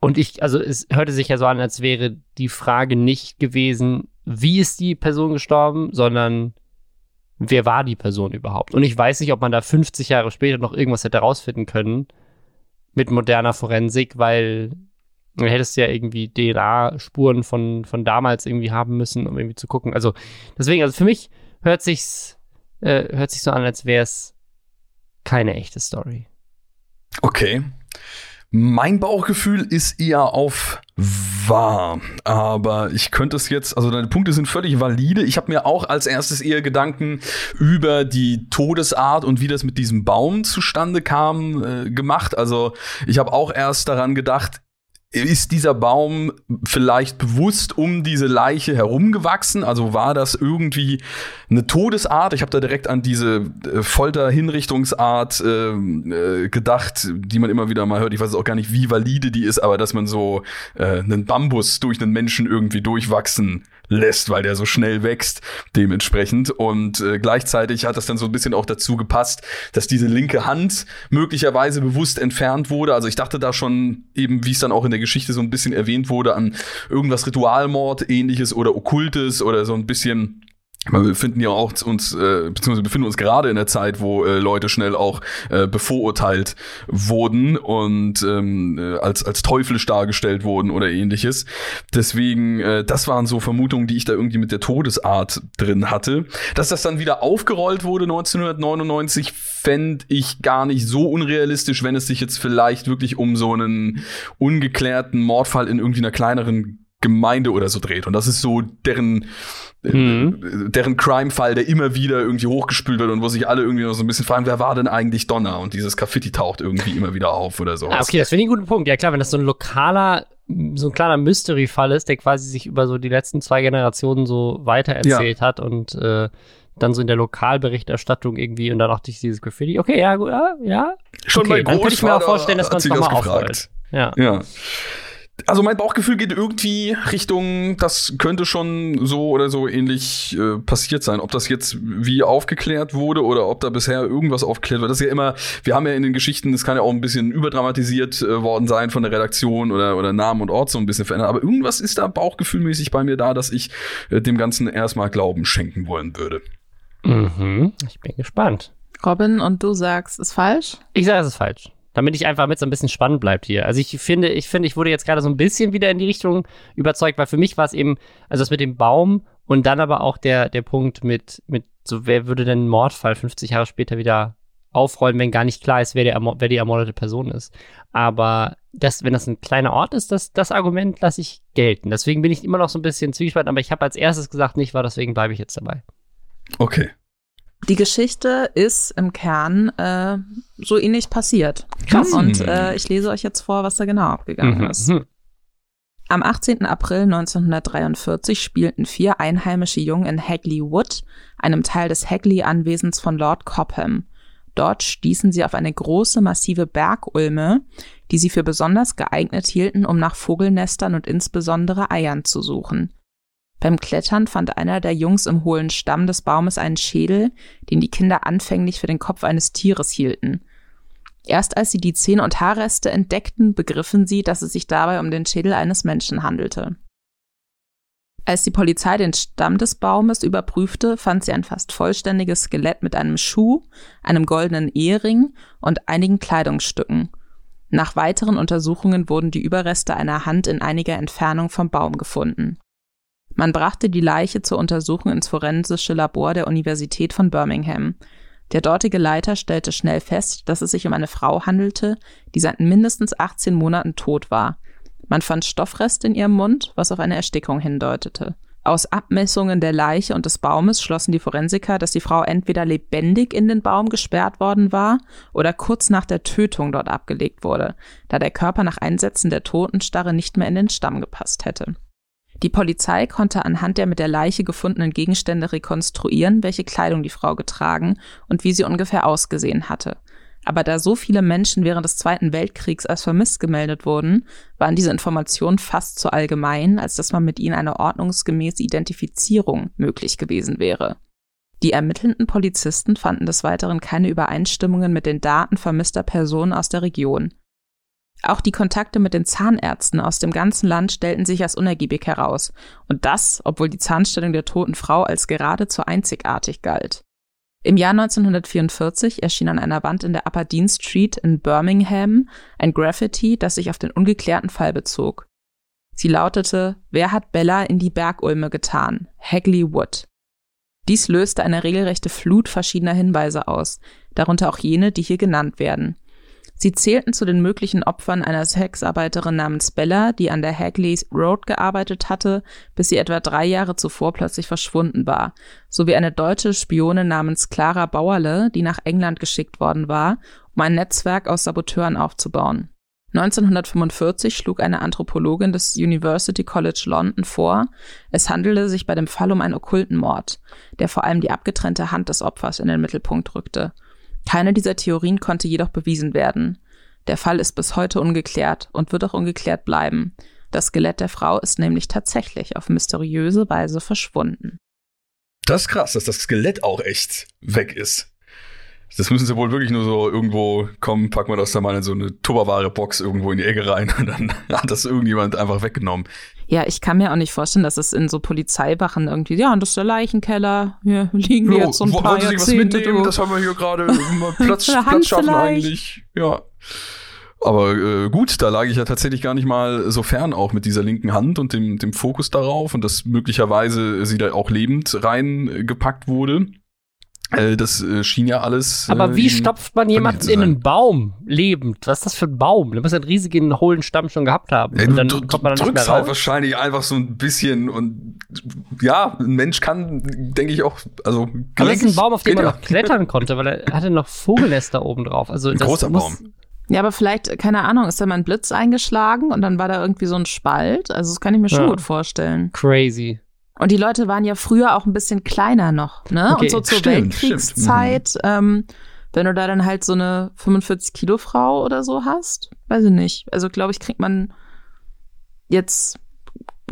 Speaker 2: Und ich, also es hörte sich ja so an, als wäre die Frage nicht gewesen, wie ist die Person gestorben, sondern wer war die Person überhaupt? Und ich weiß nicht, ob man da 50 Jahre später noch irgendwas hätte rausfinden können mit moderner Forensik, weil dann hättest du ja irgendwie DNA-Spuren von, von damals irgendwie haben müssen, um irgendwie zu gucken. Also deswegen, also für mich hört sich's, äh, hört sich so an, als wäre es keine echte Story.
Speaker 1: Okay. Mein Bauchgefühl ist eher auf wahr, aber ich könnte es jetzt, also deine Punkte sind völlig valide. Ich habe mir auch als erstes eher Gedanken über die Todesart und wie das mit diesem Baum zustande kam äh, gemacht. Also ich habe auch erst daran gedacht, ist dieser Baum vielleicht bewusst um diese Leiche herumgewachsen? Also war das irgendwie eine Todesart? Ich habe da direkt an diese äh, Folterhinrichtungsart äh, äh, gedacht, die man immer wieder mal hört. Ich weiß auch gar nicht, wie valide die ist, aber dass man so äh, einen Bambus durch einen Menschen irgendwie durchwachsen lässt, weil der so schnell wächst dementsprechend. Und äh, gleichzeitig hat das dann so ein bisschen auch dazu gepasst, dass diese linke Hand möglicherweise bewusst entfernt wurde. Also ich dachte da schon eben, wie es dann auch in der Geschichte so ein bisschen erwähnt wurde, an irgendwas Ritualmord ähnliches oder Okkultes oder so ein bisschen wir befinden ja auch uns, äh, beziehungsweise befinden uns gerade in der Zeit, wo äh, Leute schnell auch äh, bevorurteilt wurden und ähm, äh, als, als teuflisch dargestellt wurden oder ähnliches. Deswegen, äh, das waren so Vermutungen, die ich da irgendwie mit der Todesart drin hatte. Dass das dann wieder aufgerollt wurde 1999, fände ich gar nicht so unrealistisch, wenn es sich jetzt vielleicht wirklich um so einen ungeklärten Mordfall in irgendwie einer kleineren Gemeinde oder so dreht. Und das ist so deren mhm. deren Crime-Fall, der immer wieder irgendwie hochgespült wird und wo sich alle irgendwie noch so ein bisschen fragen, wer war denn eigentlich Donner? Und dieses Graffiti taucht irgendwie immer wieder auf oder so.
Speaker 2: Ah, okay, das finde ich einen guten Punkt. Ja klar, wenn das so ein lokaler, so ein kleiner Mystery-Fall ist, der quasi sich über so die letzten zwei Generationen so weitererzählt ja. hat und äh, dann so in der Lokalberichterstattung irgendwie und dann auch durch dieses Graffiti. Okay, ja, gut, ja, ja.
Speaker 1: Schon okay,
Speaker 2: dann könnte ich mir auch vorstellen, dass man es nochmal aufrollt.
Speaker 1: Ja. ja. Also mein Bauchgefühl geht irgendwie Richtung, das könnte schon so oder so ähnlich äh, passiert sein. Ob das jetzt wie aufgeklärt wurde oder ob da bisher irgendwas aufgeklärt wird. Das ist ja immer, wir haben ja in den Geschichten, das kann ja auch ein bisschen überdramatisiert äh, worden sein von der Redaktion oder, oder Namen und Ort so ein bisschen verändert. Aber irgendwas ist da bauchgefühlmäßig bei mir da, dass ich äh, dem Ganzen erstmal Glauben schenken wollen würde.
Speaker 2: Mhm. Ich bin gespannt.
Speaker 3: Robin, und du sagst, ist falsch?
Speaker 2: Ich sage, es ist falsch damit ich einfach mit so ein bisschen spannend bleibt hier. Also ich finde, ich finde, ich wurde jetzt gerade so ein bisschen wieder in die Richtung überzeugt, weil für mich war es eben, also das mit dem Baum und dann aber auch der, der Punkt mit, mit so, wer würde denn einen Mordfall 50 Jahre später wieder aufrollen, wenn gar nicht klar ist, wer, der, wer die ermordete Person ist. Aber das, wenn das ein kleiner Ort ist, das, das Argument lasse ich gelten. Deswegen bin ich immer noch so ein bisschen zwiespalten, aber ich habe als erstes gesagt, nicht war, deswegen bleibe ich jetzt dabei.
Speaker 1: Okay.
Speaker 3: Die Geschichte ist im Kern äh, so ähnlich passiert. Krass. Und äh, ich lese euch jetzt vor, was da genau abgegangen mhm. ist. Am 18. April 1943 spielten vier einheimische Jungen in Hagley Wood, einem Teil des Hagley-Anwesens von Lord Cobham. Dort stießen sie auf eine große, massive Bergulme, die sie für besonders geeignet hielten, um nach Vogelnestern und insbesondere Eiern zu suchen. Beim Klettern fand einer der Jungs im hohlen Stamm des Baumes einen Schädel, den die Kinder anfänglich für den Kopf eines Tieres hielten. Erst als sie die Zähne und Haarreste entdeckten, begriffen sie, dass es sich dabei um den Schädel eines Menschen handelte. Als die Polizei den Stamm des Baumes überprüfte, fand sie ein fast vollständiges Skelett mit einem Schuh, einem goldenen Ehering und einigen Kleidungsstücken. Nach weiteren Untersuchungen wurden die Überreste einer Hand in einiger Entfernung vom Baum gefunden. Man brachte die Leiche zur Untersuchung ins forensische Labor der Universität von Birmingham. Der dortige Leiter stellte schnell fest, dass es sich um eine Frau handelte, die seit mindestens 18 Monaten tot war. Man fand Stoffreste in ihrem Mund, was auf eine Erstickung hindeutete. Aus Abmessungen der Leiche und des Baumes schlossen die Forensiker, dass die Frau entweder lebendig in den Baum gesperrt worden war oder kurz nach der Tötung dort abgelegt wurde, da der Körper nach Einsetzen der Totenstarre nicht mehr in den Stamm gepasst hätte. Die Polizei konnte anhand der mit der Leiche gefundenen Gegenstände rekonstruieren, welche Kleidung die Frau getragen und wie sie ungefähr ausgesehen hatte. Aber da so viele Menschen während des Zweiten Weltkriegs als vermisst gemeldet wurden, waren diese Informationen fast zu allgemein, als dass man mit ihnen eine ordnungsgemäße Identifizierung möglich gewesen wäre. Die ermittelnden Polizisten fanden des Weiteren keine Übereinstimmungen mit den Daten vermisster Personen aus der Region. Auch die Kontakte mit den Zahnärzten aus dem ganzen Land stellten sich als unergiebig heraus. Und das, obwohl die Zahnstellung der toten Frau als geradezu einzigartig galt. Im Jahr 1944 erschien an einer Wand in der Upper Dean Street in Birmingham ein Graffiti, das sich auf den ungeklärten Fall bezog. Sie lautete, wer hat Bella in die Bergulme getan? Hagley Wood. Dies löste eine regelrechte Flut verschiedener Hinweise aus, darunter auch jene, die hier genannt werden. Sie zählten zu den möglichen Opfern einer Sexarbeiterin namens Bella, die an der Hagley Road gearbeitet hatte, bis sie etwa drei Jahre zuvor plötzlich verschwunden war, sowie eine deutsche Spionin namens Clara Bauerle, die nach England geschickt worden war, um ein Netzwerk aus Saboteuren aufzubauen. 1945 schlug eine Anthropologin des University College London vor, es handelte sich bei dem Fall um einen okkulten Mord, der vor allem die abgetrennte Hand des Opfers in den Mittelpunkt rückte. Keine dieser Theorien konnte jedoch bewiesen werden. Der Fall ist bis heute ungeklärt und wird auch ungeklärt bleiben. Das Skelett der Frau ist nämlich tatsächlich auf mysteriöse Weise verschwunden.
Speaker 1: Das ist krass, dass das Skelett auch echt weg ist. Das müssen sie wohl wirklich nur so irgendwo, kommen, packen wir das da mal in so eine Tupperware-Box irgendwo in die Ecke rein und dann hat das irgendjemand einfach weggenommen.
Speaker 3: Ja, ich kann mir auch nicht vorstellen, dass es in so Polizeiwachen irgendwie, ja, und das ist der Leichenkeller, hier liegen wir jetzt so ein
Speaker 1: wo-
Speaker 3: paar
Speaker 1: Sie sich was mitnehmen?
Speaker 3: durch.
Speaker 1: Das haben wir hier gerade mal Platz, Platz schaffen eigentlich. Ja. Aber äh, gut, da lag ich ja tatsächlich gar nicht mal so fern auch mit dieser linken Hand und dem, dem Fokus darauf und dass möglicherweise sie da auch lebend reingepackt wurde. Das äh, schien ja alles.
Speaker 2: Aber
Speaker 1: äh,
Speaker 2: wie stopft man jemanden in einen Baum lebend? Was ist das für ein Baum? Der muss einen riesigen hohlen Stamm schon gehabt haben.
Speaker 1: Ja,
Speaker 2: und dann kommt man dann nicht
Speaker 1: drückst halt wahrscheinlich einfach so ein bisschen und ja, ein Mensch kann, denke ich auch, also
Speaker 2: Aber das ist ein Baum, auf dem man
Speaker 1: ja.
Speaker 2: noch klettern konnte, weil er hatte noch Vogelnester oben drauf. Also
Speaker 1: Ein
Speaker 2: das
Speaker 1: großer
Speaker 2: muss,
Speaker 1: Baum.
Speaker 3: Ja, aber vielleicht, keine Ahnung, ist da mal ein Blitz eingeschlagen und dann war da irgendwie so ein Spalt. Also das kann ich mir schon
Speaker 2: Ja.
Speaker 3: gut vorstellen.
Speaker 2: Crazy.
Speaker 3: Und die Leute waren ja früher auch ein bisschen kleiner noch, ne?
Speaker 2: Okay,
Speaker 3: und so zur
Speaker 1: stimmt,
Speaker 3: Weltkriegszeit, ähm, wenn du da dann halt so eine 45 Kilo Frau oder so hast, weiß ich nicht. Also glaube ich, kriegt man jetzt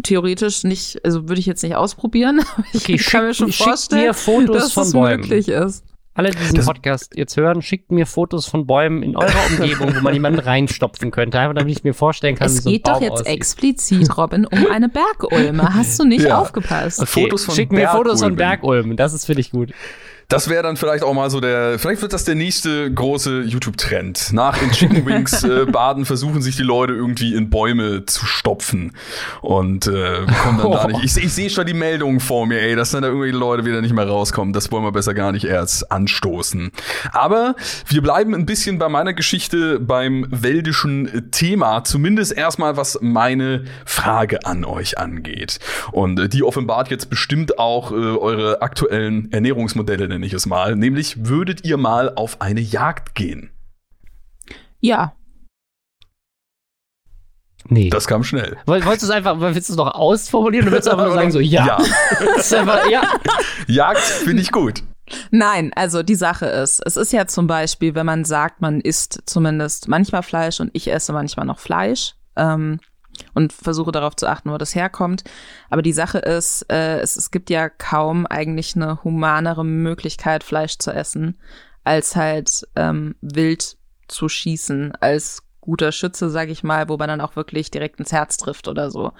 Speaker 3: theoretisch nicht, also würde ich jetzt nicht ausprobieren. aber Ich
Speaker 2: Okay,
Speaker 3: kann mir schon vorstellen,
Speaker 2: mir Fotos
Speaker 3: dass
Speaker 2: von
Speaker 3: es
Speaker 2: Bäumen.
Speaker 3: möglich ist.
Speaker 2: Alle, die diesen
Speaker 1: Das-
Speaker 2: Podcast jetzt hören, schickt mir Fotos von Bäumen in eurer Umgebung, wo man jemanden reinstopfen könnte. Einfach damit ich mir vorstellen kann, wie
Speaker 3: Es
Speaker 2: so ein
Speaker 3: geht doch jetzt
Speaker 2: aussieht.
Speaker 3: explizit, Robin, um eine Bergulme. Hast du nicht
Speaker 1: Ja.
Speaker 3: aufgepasst?
Speaker 2: Okay,
Speaker 1: Fotos von
Speaker 2: schickt mir Fotos von
Speaker 1: Bergulmen.
Speaker 2: Bergulmen. Das ist für dich gut.
Speaker 1: Das wäre dann vielleicht auch mal so der, vielleicht wird das der nächste große YouTube-Trend. Nach in Chicken Wings äh, baden versuchen sich die Leute irgendwie in Bäume zu stopfen und äh, kommen dann da nicht. Ich, ich sehe schon die Meldungen vor mir, ey, dass dann da irgendwelche Leute wieder nicht mehr rauskommen. Das wollen wir besser gar nicht erst anstoßen. Aber wir bleiben ein bisschen bei meiner Geschichte beim wäldischen Thema, zumindest erstmal was meine Frage an euch angeht. Und äh, die offenbart jetzt bestimmt auch äh, eure aktuellen Ernährungsmodelle, nenne ich es mal. Nämlich, würdet ihr mal auf eine Jagd gehen?
Speaker 3: Ja.
Speaker 2: Nee.
Speaker 1: Das kam schnell.
Speaker 2: Woll- Wolltest du es einfach, willst du es noch ausformulieren oder willst du einfach nur sagen so, ja.
Speaker 1: Ja.
Speaker 2: Einfach, ja.
Speaker 1: Jagd finde ich gut.
Speaker 3: Nein, also die Sache ist, es ist ja zum Beispiel, wenn man sagt, man isst zumindest manchmal Fleisch und ich esse manchmal noch Fleisch ähm, und versuche darauf zu achten, wo das herkommt. Aber die Sache ist, äh, es, es gibt ja kaum eigentlich eine humanere Möglichkeit, Fleisch zu essen, als halt ähm, wild zu schießen, als guter Schütze, sag ich mal, wo man dann auch wirklich direkt ins Herz trifft oder so.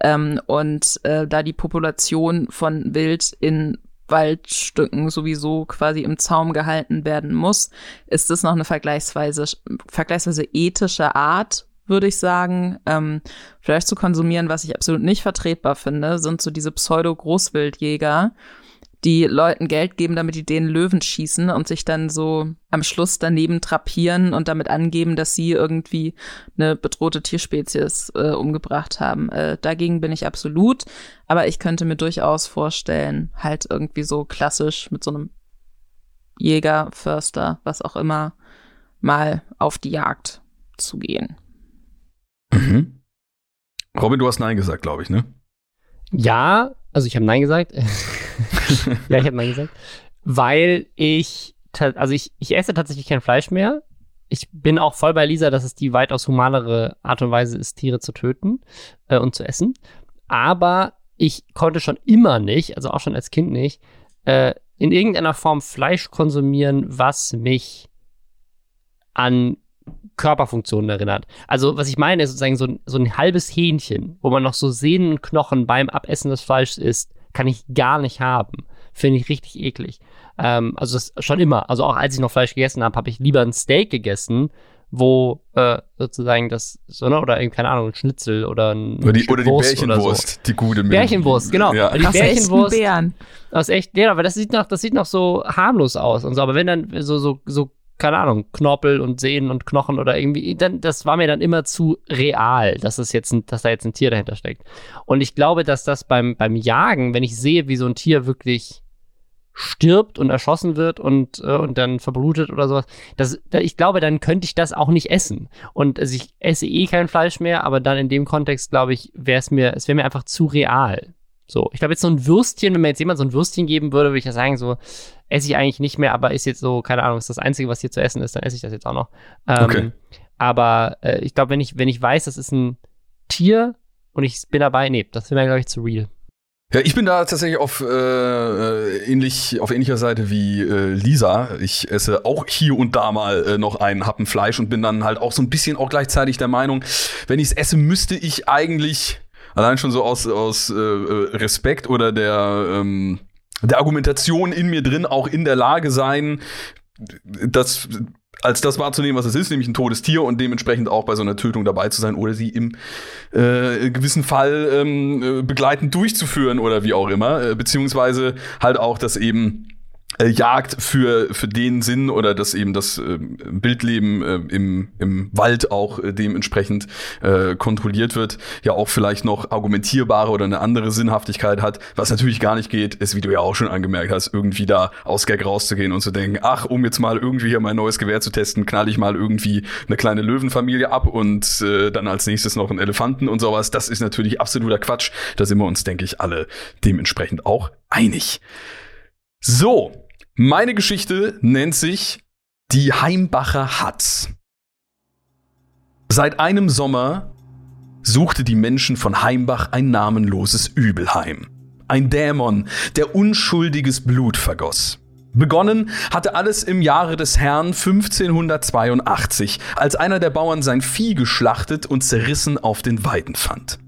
Speaker 3: Ähm, und äh, da die Population von Wild in Waldstücken sowieso quasi im Zaum gehalten werden muss, ist es noch eine vergleichsweise, vergleichsweise ethische Art, würde ich sagen, ähm, Fleisch zu konsumieren, was ich absolut nicht vertretbar finde, sind so diese Pseudo-Großwildjäger, die Leuten Geld geben, damit die den Löwen schießen und sich dann so am Schluss daneben trapieren und damit angeben, dass sie irgendwie eine bedrohte Tierspezies äh, umgebracht haben. Äh, dagegen bin ich absolut, aber ich könnte mir durchaus vorstellen, halt irgendwie so klassisch mit so einem Jäger, Förster, was auch immer, mal auf die Jagd zu gehen.
Speaker 1: Mhm. Robin, du hast Nein gesagt, glaube ich, ne?
Speaker 2: Ja, also ich habe Nein gesagt. ja, ich habe Nein gesagt. Weil ich, also ich, ich esse tatsächlich kein Fleisch mehr. Ich bin auch voll bei Lisa, dass es die weitaus humanere Art und Weise ist, Tiere zu töten äh, und zu essen. Aber ich konnte schon immer nicht, also auch schon als Kind nicht, äh, in irgendeiner Form Fleisch konsumieren, was mich an Körperfunktionen erinnert. Also, was ich meine, ist sozusagen so ein, so ein halbes Hähnchen, wo man noch so Sehnen und Knochen beim Abessen des Fleisches isst, kann ich gar nicht haben. Finde ich richtig eklig. Ähm, also, das schon immer. Also, auch als ich noch Fleisch gegessen habe, habe ich lieber ein Steak gegessen, wo äh, sozusagen das, so, ne, oder keine Ahnung, ein Schnitzel oder ein
Speaker 1: Oder die, oder die
Speaker 2: Wurst oder
Speaker 1: Bärchenwurst, die gute
Speaker 2: So.
Speaker 1: mit.
Speaker 2: Bärchenwurst, genau.
Speaker 1: Ja.
Speaker 2: Die
Speaker 3: Aus echten
Speaker 2: Bärchenwurst
Speaker 3: Bären.
Speaker 2: aus echt, ja, aber das sieht noch, das sieht noch so harmlos aus und so. Aber wenn dann so, so, so, keine Ahnung, Knorpel und Sehnen und Knochen oder irgendwie, dann, das war mir dann immer zu real, dass es jetzt ein, dass da jetzt ein Tier dahinter steckt. Und ich glaube, dass das beim, beim Jagen, wenn ich sehe, wie so ein Tier wirklich stirbt und erschossen wird und, äh, und dann verblutet oder sowas, das, da, ich glaube, dann könnte ich das auch nicht essen. Und also ich esse eh kein Fleisch mehr, aber dann in dem Kontext, glaube ich, wäre es mir, es wäre mir einfach zu real. So, ich glaube, jetzt so ein Würstchen, wenn mir jetzt jemand so ein Würstchen geben würde, würde ich ja sagen, so, esse ich eigentlich nicht mehr, aber ist jetzt so, keine Ahnung, ist das Einzige, was hier zu essen ist, dann esse ich das jetzt auch noch. Ähm,
Speaker 1: Okay.
Speaker 2: Aber äh, ich glaube, wenn ich, wenn ich weiß, das ist ein Tier und ich bin dabei, nee, das wäre mir, glaube ich, zu real.
Speaker 1: Ja, ich bin da tatsächlich auf, äh, ähnlich, auf ähnlicher Seite wie äh, Lisa. Ich esse auch hier und da mal äh, noch einen Happen Fleisch und bin dann halt auch so ein bisschen auch gleichzeitig der Meinung, wenn ich es esse, müsste ich eigentlich allein schon so aus, aus äh, Respekt oder der, ähm, der Argumentation in mir drin auch in der Lage sein, das als das wahrzunehmen, was es ist, nämlich ein totes Tier und dementsprechend auch bei so einer Tötung dabei zu sein oder sie im äh, gewissen Fall ähm, äh, begleitend durchzuführen oder wie auch immer, äh, beziehungsweise halt auch das eben äh, Jagd für, für den Sinn oder dass eben das äh, Bildleben äh, im, im Wald auch äh, dementsprechend äh, kontrolliert wird, ja auch vielleicht noch argumentierbare oder eine andere Sinnhaftigkeit hat. Was natürlich gar nicht geht, ist, wie du ja auch schon angemerkt hast, irgendwie da aus Gag rauszugehen und zu denken, ach, um jetzt mal irgendwie hier mein neues Gewehr zu testen, knall ich mal irgendwie eine kleine Löwenfamilie ab und äh, dann als nächstes noch einen Elefanten und sowas. Das ist natürlich absoluter Quatsch. Da sind wir uns, denke ich, alle dementsprechend auch einig. So, meine Geschichte nennt sich Die Heimbacher Hatz. Seit einem Sommer suchte die Menschen von Heimbach ein namenloses Übelheim. Ein Dämon, der unschuldiges Blut vergoss. Begonnen hatte alles im Jahre des Herrn 1582, als einer der Bauern sein Vieh geschlachtet und zerrissen auf den Weiden fand.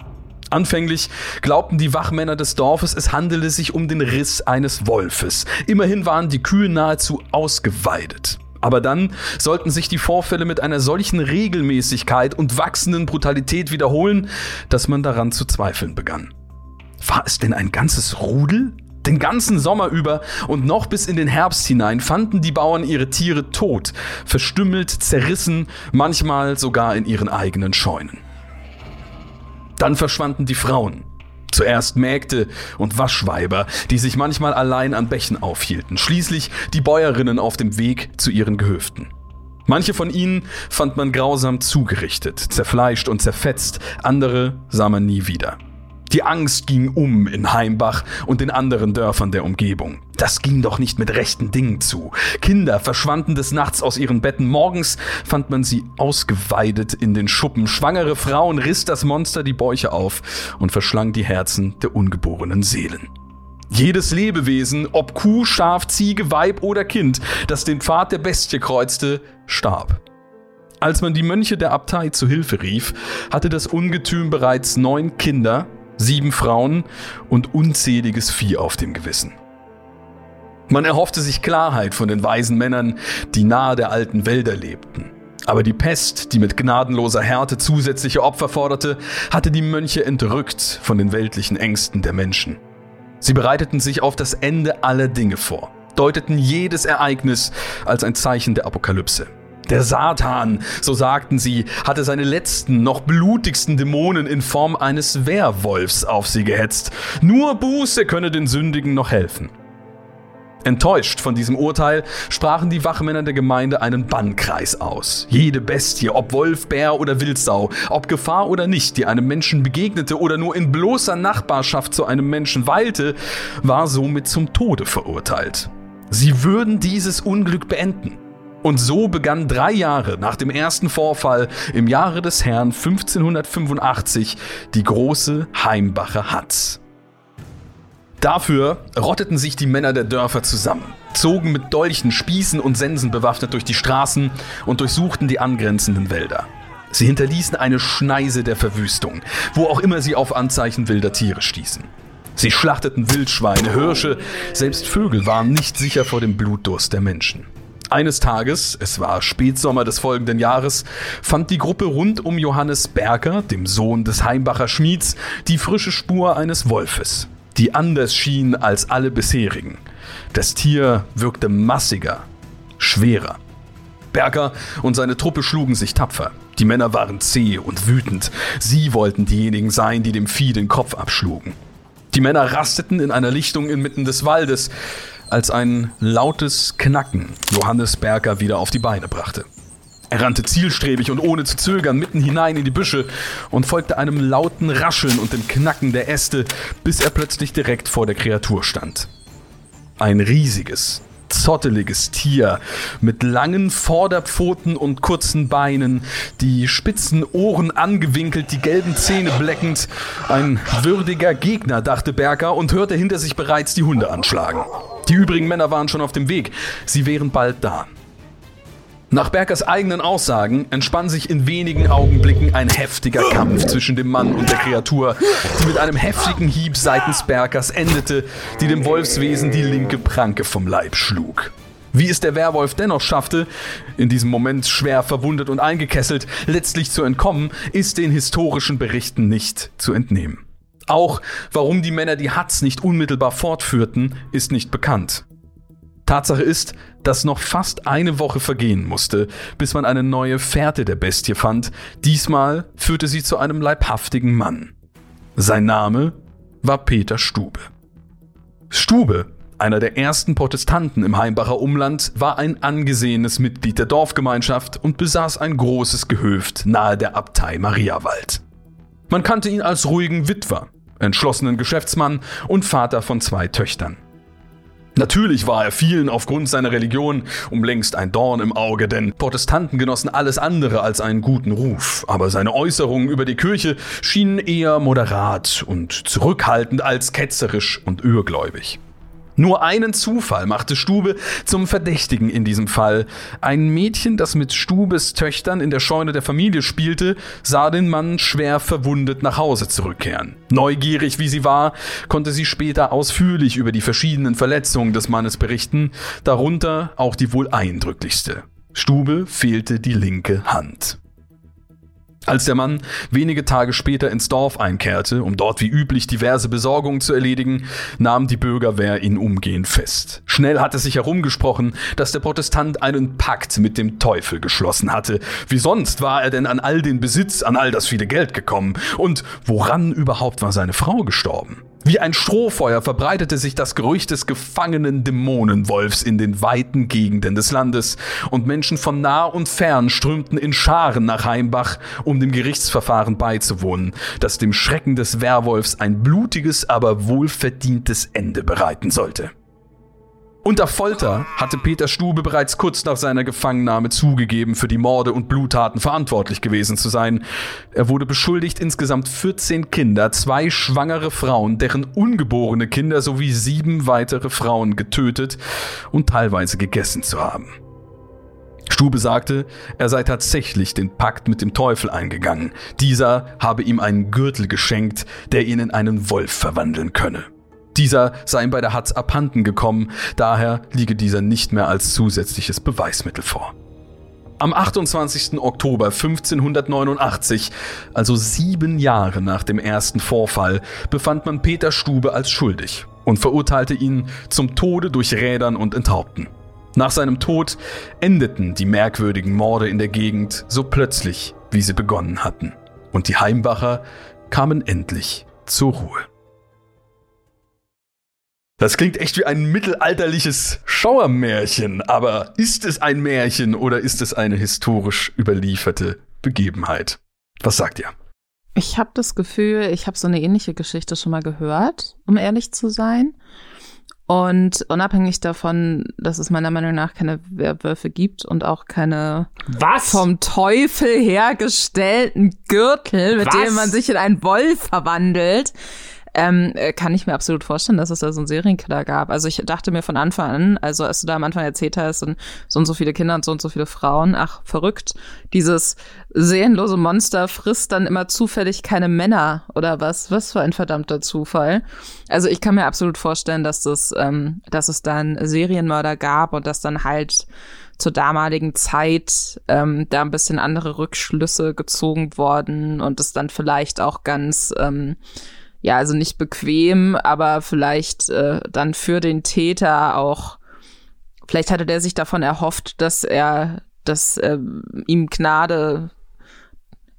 Speaker 1: Anfänglich glaubten die Wachmänner des Dorfes, es handele sich um den Riss eines Wolfes. Immerhin waren die Kühe nahezu ausgeweidet. Aber dann sollten sich die Vorfälle mit einer solchen Regelmäßigkeit und wachsenden Brutalität wiederholen, dass man daran zu zweifeln begann. War es denn ein ganzes Rudel? Den ganzen Sommer über und noch bis in den Herbst hinein fanden die Bauern ihre Tiere tot, verstümmelt, zerrissen, manchmal sogar in ihren eigenen Scheunen. Dann verschwanden die Frauen. Zuerst Mägde und Waschweiber, die sich manchmal allein an Bächen aufhielten, schließlich die Bäuerinnen auf dem Weg zu ihren Gehöften. Manche von ihnen fand man grausam zugerichtet, zerfleischt und zerfetzt, andere sah man nie wieder. Die Angst ging um in Heimbach und den anderen Dörfern der Umgebung. Das ging doch nicht mit rechten Dingen zu. Kinder verschwanden des Nachts aus ihren Betten. Morgens fand man sie ausgeweidet in den Schuppen. Schwangere Frauen riss das Monster die Bäuche auf und verschlang die Herzen der ungeborenen Seelen. Jedes Lebewesen, ob Kuh, Schaf, Ziege, Weib oder Kind, das den Pfad der Bestie kreuzte, starb. Als man die Mönche der Abtei zu Hilfe rief, hatte das Ungetüm bereits neun Kinder sieben Frauen und unzähliges Vieh auf dem Gewissen. Man erhoffte sich Klarheit von den weisen Männern, die nahe der alten Wälder lebten. Aber die Pest, die mit gnadenloser Härte zusätzliche Opfer forderte, hatte die Mönche entrückt von den weltlichen Ängsten der Menschen. Sie bereiteten sich auf das Ende aller Dinge vor, deuteten jedes Ereignis als ein Zeichen der Apokalypse. Der Satan, so sagten sie, hatte seine letzten, noch blutigsten Dämonen in Form eines Werwolfs auf sie gehetzt. Nur Buße könne den Sündigen noch helfen. Enttäuscht von diesem Urteil sprachen die Wachmänner der Gemeinde einen Bannkreis aus. Jede Bestie, ob Wolf, Bär oder Wildsau, ob Gefahr oder nicht, die einem Menschen begegnete oder nur in bloßer Nachbarschaft zu einem Menschen weilte, war somit zum Tode verurteilt. Sie würden dieses Unglück beenden. Und so begann drei Jahre nach dem ersten Vorfall im Jahre des Herrn 1585 die große Heimbacher Hatz. Dafür rotteten sich die Männer der Dörfer zusammen, zogen mit Dolchen, Spießen und Sensen bewaffnet durch die Straßen und durchsuchten die angrenzenden Wälder. Sie hinterließen eine Schneise der Verwüstung, wo auch immer sie auf Anzeichen wilder Tiere stießen. Sie schlachteten Wildschweine, Hirsche, selbst Vögel waren nicht sicher vor dem Blutdurst der Menschen. Eines Tages, es war Spätsommer des folgenden Jahres, fand die Gruppe rund um Johannes Berger, dem Sohn des Heimbacher Schmieds, die frische Spur eines Wolfes, die anders schien als alle bisherigen. Das Tier wirkte massiger, schwerer. Berger und seine Truppe schlugen sich tapfer. Die Männer waren zäh und wütend. Sie wollten diejenigen sein, die dem Vieh den Kopf abschlugen. Die Männer rasteten in einer Lichtung inmitten des Waldes als ein lautes Knacken Johannes Berger wieder auf die Beine brachte. Er rannte zielstrebig und ohne zu zögern mitten hinein in die Büsche und folgte einem lauten Rascheln und dem Knacken der Äste, bis er plötzlich direkt vor der Kreatur stand. Ein riesiges, zotteliges Tier mit langen Vorderpfoten und kurzen Beinen, die spitzen Ohren angewinkelt, die gelben Zähne bleckend. Ein würdiger Gegner, dachte Berker und hörte hinter sich bereits die Hunde anschlagen. Die übrigen Männer waren schon auf dem Weg. Sie wären bald da. Nach Berkers eigenen Aussagen entspann sich in wenigen Augenblicken ein heftiger Kampf zwischen dem Mann und der Kreatur, die mit einem heftigen Hieb seitens Berkers endete, die dem Wolfswesen die linke Pranke vom Leib schlug. Wie es der Werwolf dennoch schaffte, in diesem Moment schwer verwundet und eingekesselt, letztlich zu entkommen, ist den historischen Berichten nicht zu entnehmen. Auch warum die Männer die Hatz nicht unmittelbar fortführten, ist nicht bekannt. Tatsache ist, dass noch fast eine Woche vergehen musste, bis man eine neue Fährte der Bestie fand. Diesmal führte sie zu einem leibhaftigen Mann. Sein Name war Peter Stube. Stube, einer der ersten Protestanten im Heimbacher Umland, war ein angesehenes Mitglied der Dorfgemeinschaft und besaß ein großes Gehöft nahe der Abtei Mariawald. Man kannte ihn als ruhigen Witwer, entschlossenen Geschäftsmann und Vater von zwei Töchtern. Natürlich war er vielen aufgrund seiner Religion um längst ein Dorn im Auge, denn Protestanten genossen alles andere als einen guten Ruf, aber seine Äußerungen über die Kirche schienen eher moderat und zurückhaltend als ketzerisch und übergläubig. Nur einen Zufall machte Stube zum Verdächtigen in diesem Fall. Ein Mädchen, das mit Stubes Töchtern in der Scheune der Familie spielte, sah den Mann schwer verwundet nach Hause zurückkehren. Neugierig wie sie war, konnte sie später ausführlich über die verschiedenen Verletzungen des Mannes berichten, darunter auch die wohl eindrücklichste. Stube fehlte die linke Hand. Als der Mann wenige Tage später ins Dorf einkehrte, um dort wie üblich diverse Besorgungen zu erledigen, nahm die Bürgerwehr ihn umgehend fest. Schnell hatte sich herumgesprochen, dass der Protestant einen Pakt mit dem Teufel geschlossen hatte. Wie sonst war er denn an all den Besitz, an all das viele Geld gekommen? Und woran überhaupt war seine Frau gestorben? Wie ein Strohfeuer verbreitete sich das Gerücht des gefangenen Dämonenwolfs in den weiten Gegenden des Landes, und Menschen von nah und fern strömten in Scharen nach Heimbach, um dem Gerichtsverfahren beizuwohnen, das dem Schrecken des Werwolfs ein blutiges, aber wohlverdientes Ende bereiten sollte. Unter Folter hatte Peter Stube bereits kurz nach seiner Gefangennahme zugegeben, für die Morde und Bluttaten verantwortlich gewesen zu sein. Er wurde beschuldigt, insgesamt 14 Kinder, zwei schwangere Frauen, deren ungeborene Kinder sowie sieben weitere Frauen getötet und teilweise gegessen zu haben. Stube sagte, er sei tatsächlich den Pakt mit dem Teufel eingegangen. Dieser habe ihm einen Gürtel geschenkt, der ihn in einen Wolf verwandeln könne. Dieser sei ihm bei der Hatz abhanden gekommen, daher liege dieser nicht mehr als zusätzliches Beweismittel vor. Am 28. Oktober 1589, also sieben Jahre nach dem ersten Vorfall, befand man Peter Stube als schuldig und verurteilte ihn zum Tode durch Rädern und Enthaupten. Nach seinem Tod endeten die merkwürdigen Morde in der Gegend so plötzlich, wie sie begonnen hatten. Und die Heimwacher kamen endlich zur Ruhe. Das klingt echt wie ein mittelalterliches Schauermärchen, aber ist es ein Märchen oder ist es eine historisch überlieferte Begebenheit? Was sagt ihr?
Speaker 3: Ich habe das Gefühl, ich habe so eine ähnliche Geschichte schon mal gehört, um ehrlich zu sein. Und unabhängig davon, dass es meiner Meinung nach keine Werwölfe gibt und auch keine
Speaker 5: Was?
Speaker 3: vom Teufel hergestellten Gürtel, mit
Speaker 5: Was?
Speaker 3: dem man sich in einen Wolf verwandelt, ähm, äh, kann ich mir absolut vorstellen, dass es da so einen Serienkiller gab. Also ich dachte mir von Anfang an, also als du da am Anfang erzählt hast, und so und so viele Kinder und so und so viele Frauen, ach, verrückt. Dieses seelenlose Monster frisst dann immer zufällig keine Männer oder was? Was für ein verdammter Zufall. Also ich kann mir absolut vorstellen, dass das, ähm, dass es dann Serienmörder gab und dass dann halt zur damaligen Zeit ähm, da ein bisschen andere Rückschlüsse gezogen worden und es dann vielleicht auch ganz ähm, ja, also nicht bequem, aber vielleicht äh, dann für den Täter auch, vielleicht hatte der sich davon erhofft, dass er, dass äh, ihm Gnade,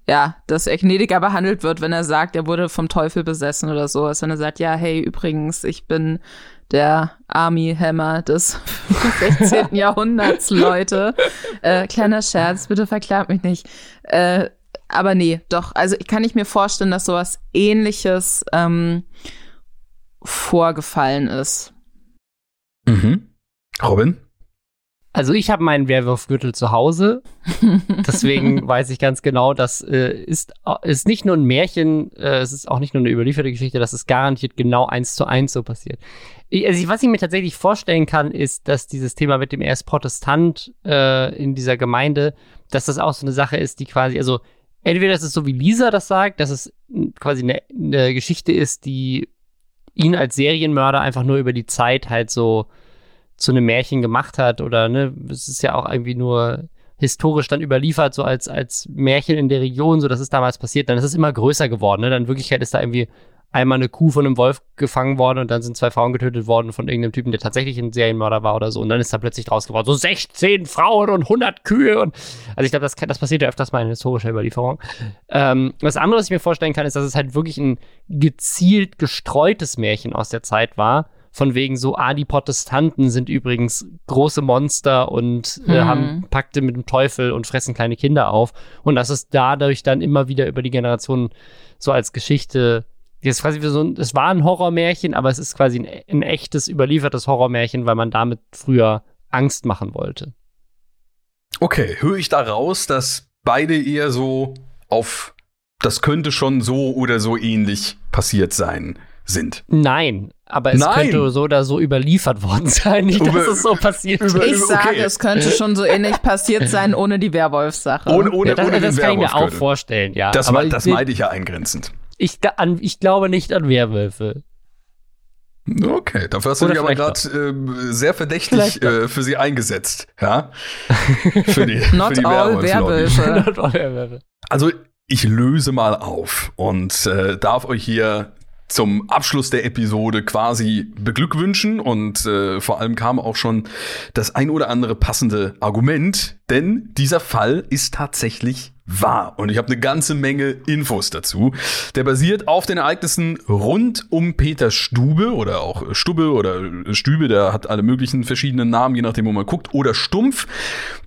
Speaker 3: ja, dass er gnädiger behandelt wird, wenn er sagt, er wurde vom Teufel besessen oder so, als wenn er sagt, ja, hey, übrigens, ich bin der Army Hammer des 16. Jahrhunderts, Leute. Äh, kleiner Scherz, bitte verklagt mich nicht. Äh, aber nee, doch. Also ich kann nicht mir vorstellen, dass sowas ähnliches ähm, vorgefallen ist.
Speaker 1: Mhm. Robin?
Speaker 2: Also ich habe meinen Werwolfgürtel zu Hause, deswegen weiß ich ganz genau, das äh, ist, ist nicht nur ein Märchen, äh, es ist auch nicht nur eine überlieferte Geschichte, das ist garantiert genau eins zu eins so passiert. Ich, also was ich mir tatsächlich vorstellen kann, ist, dass dieses Thema mit dem erst Protestant äh, in dieser Gemeinde, dass das auch so eine Sache ist, die quasi, also entweder ist es so wie Lisa das sagt, dass es quasi eine, eine Geschichte ist, die ihn als Serienmörder einfach nur über die Zeit halt so zu einem Märchen gemacht hat oder ne, es ist ja auch irgendwie nur historisch dann überliefert, so als, als Märchen in der Region, so dass es damals passiert, dann ist es immer größer geworden. Ne? Dann in Wirklichkeit ist da irgendwie einmal eine Kuh von einem Wolf gefangen worden und dann sind zwei Frauen getötet worden von irgendeinem Typen, der tatsächlich ein Serienmörder war oder so. Und dann ist da plötzlich draus geworden, so 16 Frauen und 100 Kühe. Und also ich glaube, das, das passiert ja öfters mal in historischer Überlieferung. Ähm, was anderes, was ich mir vorstellen kann, ist, dass es halt wirklich ein gezielt gestreutes Märchen aus der Zeit war von wegen so, ah, die Protestanten sind übrigens große Monster und äh, hm. haben Pakte mit dem Teufel und fressen kleine Kinder auf. Und dass es dadurch dann immer wieder über die Generationen so als Geschichte, jetzt quasi wie so ein, es war ein Horrormärchen, aber es ist quasi ein, ein echtes, überliefertes Horrormärchen, weil man damit früher Angst machen wollte.
Speaker 1: Okay, höre ich da raus, dass beide eher so auf das könnte schon so oder so ähnlich passiert sein sind.
Speaker 2: Nein, aber es Nein. könnte so oder so überliefert worden sein, nicht, dass es so passiert
Speaker 3: ist. Ich sage, okay. es könnte schon so ähnlich passiert sein ohne die Werwolf-Sache.
Speaker 1: Ohne, ohne,
Speaker 2: ja, das,
Speaker 1: ohne
Speaker 2: das kann ich mir auch vorstellen, ja.
Speaker 1: Das, aber das meinte ich ja eingrenzend.
Speaker 2: Ich, an, ich glaube nicht an Werwölfe.
Speaker 1: Okay, dafür hast du dich aber gerade äh, sehr verdächtig äh, für sie eingesetzt, ja?
Speaker 3: für die, Not für die all Werwölfe.
Speaker 1: Also ich löse mal auf und äh, darf euch hier zum Abschluss der Episode quasi beglückwünschen und äh, vor allem kam auch schon das ein oder andere passende Argument, denn dieser Fall ist tatsächlich wahr. Und ich habe eine ganze Menge Infos dazu. Der basiert auf den Ereignissen rund um Peter Stube oder auch Stube oder Stübe, der hat alle möglichen verschiedenen Namen, je nachdem, wo man guckt, oder Stumpf,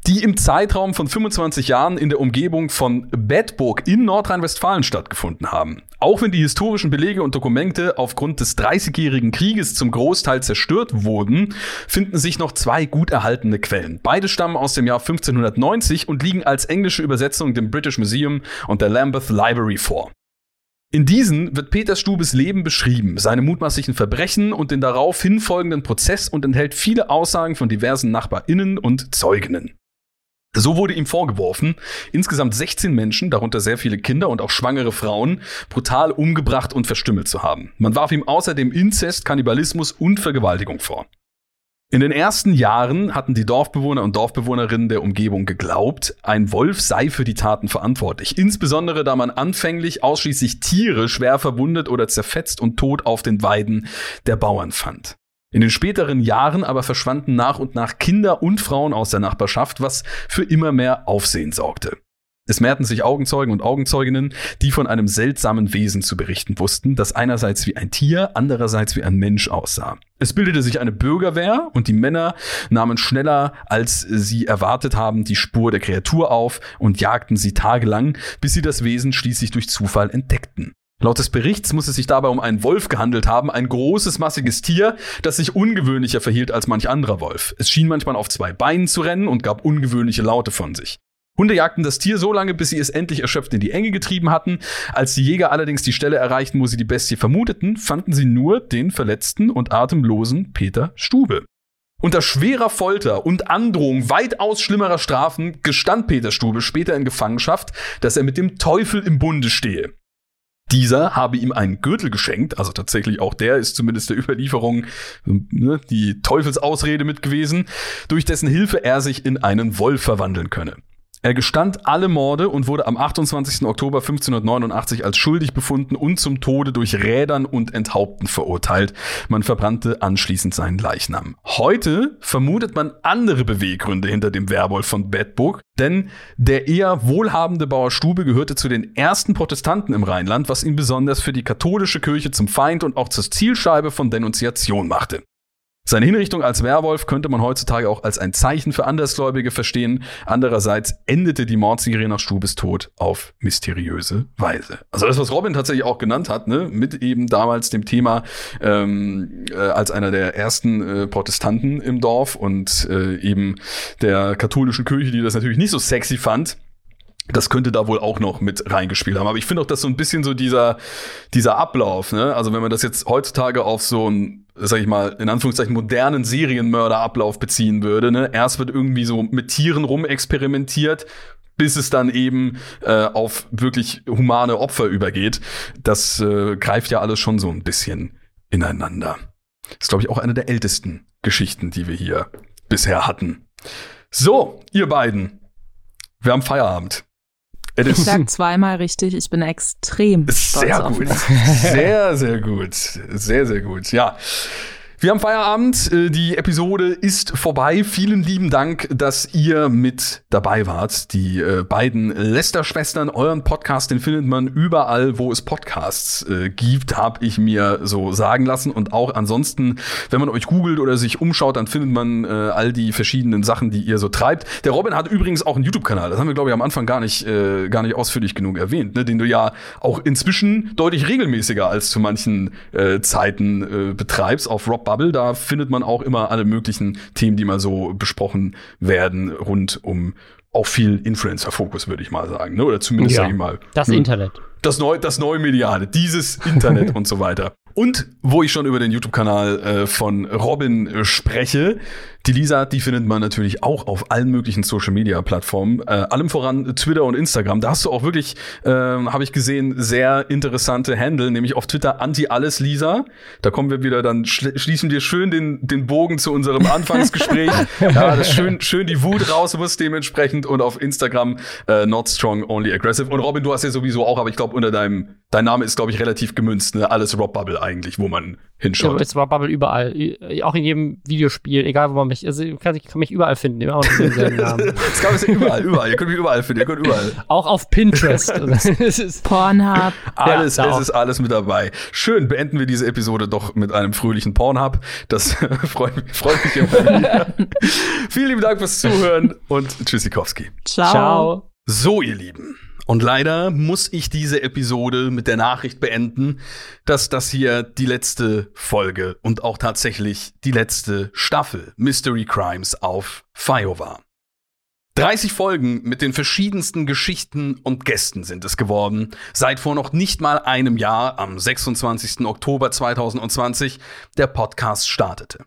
Speaker 1: die im Zeitraum von 25 Jahren in der Umgebung von Bedburg in Nordrhein-Westfalen stattgefunden haben. Auch wenn die historischen Belege und Dokumente aufgrund des Dreißigjährigen Krieges zum Großteil zerstört wurden, finden sich noch zwei gut erhaltene Quellen. Beide stammen aus dem Jahr 1590 und liegen als englische Übersetzung dem British Museum und der Lambeth Library vor. In diesen wird Peters Stubes Leben beschrieben, seine mutmaßlichen Verbrechen und den darauf hinfolgenden Prozess und enthält viele Aussagen von diversen NachbarInnen und Zeuginnen. So wurde ihm vorgeworfen, insgesamt 16 Menschen, darunter sehr viele Kinder und auch schwangere Frauen, brutal umgebracht und verstümmelt zu haben. Man warf ihm außerdem Inzest, Kannibalismus und Vergewaltigung vor. In den ersten Jahren hatten die Dorfbewohner und Dorfbewohnerinnen der Umgebung geglaubt, ein Wolf sei für die Taten verantwortlich. Insbesondere da man anfänglich ausschließlich Tiere schwer verwundet oder zerfetzt und tot auf den Weiden der Bauern fand. In den späteren Jahren aber verschwanden nach und nach Kinder und Frauen aus der Nachbarschaft, was für immer mehr Aufsehen sorgte. Es mehrten sich Augenzeugen und Augenzeuginnen, die von einem seltsamen Wesen zu berichten wussten, das einerseits wie ein Tier, andererseits wie ein Mensch aussah. Es bildete sich eine Bürgerwehr und die Männer nahmen schneller, als sie erwartet haben, die Spur der Kreatur auf und jagten sie tagelang, bis sie das Wesen schließlich durch Zufall entdeckten. Laut des Berichts muss es sich dabei um einen Wolf gehandelt haben, ein großes, massiges Tier, das sich ungewöhnlicher verhielt als manch anderer Wolf. Es schien manchmal auf zwei Beinen zu rennen und gab ungewöhnliche Laute von sich. Hunde jagten das Tier so lange, bis sie es endlich erschöpft in die Enge getrieben hatten. Als die Jäger allerdings die Stelle erreichten, wo sie die Bestie vermuteten, fanden sie nur den verletzten und atemlosen Peter Stube. Unter schwerer Folter und Androhung weitaus schlimmerer Strafen gestand Peter Stube später in Gefangenschaft, dass er mit dem Teufel im Bunde stehe. Dieser habe ihm einen Gürtel geschenkt, also tatsächlich auch der ist zumindest der Überlieferung ne, die Teufelsausrede mit gewesen, durch dessen Hilfe er sich in einen Wolf verwandeln könne. Er gestand alle Morde und wurde am 28. Oktober 1589 als schuldig befunden und zum Tode durch Rädern und Enthaupten verurteilt. Man verbrannte anschließend seinen Leichnam. Heute vermutet man andere Beweggründe hinter dem Werwolf von Bedburg, denn der eher wohlhabende Bauer Stube gehörte zu den ersten Protestanten im Rheinland, was ihn besonders für die katholische Kirche zum Feind und auch zur Zielscheibe von Denunziation machte. Seine Hinrichtung als Werwolf könnte man heutzutage auch als ein Zeichen für Andersgläubige verstehen. Andererseits endete die Mordserie nach Stubes Tod auf mysteriöse Weise. Also das, was Robin tatsächlich auch genannt hat, ne, mit eben damals dem Thema ähm, äh, als einer der ersten äh, Protestanten im Dorf und äh, eben der katholischen Kirche, die das natürlich nicht so sexy fand das könnte da wohl auch noch mit reingespielt haben. Aber ich finde auch, dass so ein bisschen so dieser, dieser Ablauf, ne? Also wenn man das jetzt heutzutage auf so ein, sag ich mal, in Anführungszeichen modernen Serienmörderablauf beziehen würde, ne? Erst wird irgendwie so mit Tieren rumexperimentiert, bis es dann eben äh, auf wirklich humane Opfer übergeht. Das äh, greift ja alles schon so ein bisschen ineinander. Ist, glaube ich, auch eine der ältesten Geschichten, die wir hier bisher hatten. So, ihr beiden. Wir haben Feierabend.
Speaker 3: Ich sag zweimal richtig, ich bin extrem
Speaker 1: sehr gut. Sehr, sehr gut. Sehr, sehr gut. Ja. Wir haben Feierabend. Äh, Die Episode ist vorbei. Vielen lieben Dank, dass ihr mit dabei wart. Die äh, beiden Lester-Schwestern, euren Podcast, den findet man überall, wo es Podcasts äh, gibt, habe ich mir so sagen lassen. Und auch ansonsten, wenn man euch googelt oder sich umschaut, dann findet man äh, all die verschiedenen Sachen, die ihr so treibt. Der Robin hat übrigens auch einen YouTube-Kanal. Das haben wir, glaube ich, am Anfang gar nicht, äh, gar nicht ausführlich genug erwähnt, ne? den du ja auch inzwischen deutlich regelmäßiger als zu manchen äh, Zeiten äh, betreibst auf Rob Bubble. Da findet man auch immer alle möglichen Themen, die mal so besprochen werden, rund um auch viel Influencer-Fokus, würde ich mal sagen. Ne? Oder zumindest,
Speaker 2: Ja.
Speaker 1: sag ich mal,
Speaker 2: Das
Speaker 1: ne?
Speaker 2: Internet.
Speaker 1: das, neu, das neue Mediale, dieses Internet und so weiter. Und wo ich schon über den YouTube-Kanal äh, von Robin äh, spreche, die Lisa, die findet man natürlich auch auf allen möglichen Social-Media-Plattformen, äh, allem voran Twitter und Instagram. Da hast du auch wirklich, äh, habe ich gesehen, sehr interessante Handle, nämlich auf Twitter Anti-Alles-Lisa. Da kommen wir wieder, dann schl schließen wir schön den, den Bogen zu unserem Anfangsgespräch. ja, das schön, schön die Wut raus muss dementsprechend und auf Instagram äh, Not Strong, Only Aggressive. Und Robin, du hast ja sowieso auch, aber ich glaube, unter deinem, dein Name ist, glaube ich, relativ gemünzt, ne? Alles Rob Bubble eigentlich, wo man
Speaker 2: Ja,
Speaker 1: hinschaut.
Speaker 2: es war Bubble überall. I- Auch in jedem Videospiel, egal wo man mich, also ich kann, ich kann mich überall finden, immer unter demselben Namen.
Speaker 1: Das gab es ja überall, überall. Ihr könnt mich überall finden, ihr könnt überall.
Speaker 2: Auch auf Pinterest. Also, es ist,
Speaker 3: Pornhub.
Speaker 1: Alles,
Speaker 2: da
Speaker 1: es ist alles mit dabei. Schön, beenden wir diese Episode doch mit einem fröhlichen Pornhub. Das freut mich, freut mich immer wieder. Vielen lieben Dank fürs Zuhören und Tschüssikowski.
Speaker 3: Ciao.
Speaker 2: ciao.
Speaker 1: So, ihr Lieben. Und leider muss ich diese Episode mit der Nachricht beenden, dass das hier die letzte Folge und auch tatsächlich die letzte Staffel Mystery Crimes auf FIO war. 30 Folgen mit den verschiedensten Geschichten und Gästen sind es geworden, seit vor noch nicht mal einem Jahr, am 26. Oktober 2020, der Podcast startete.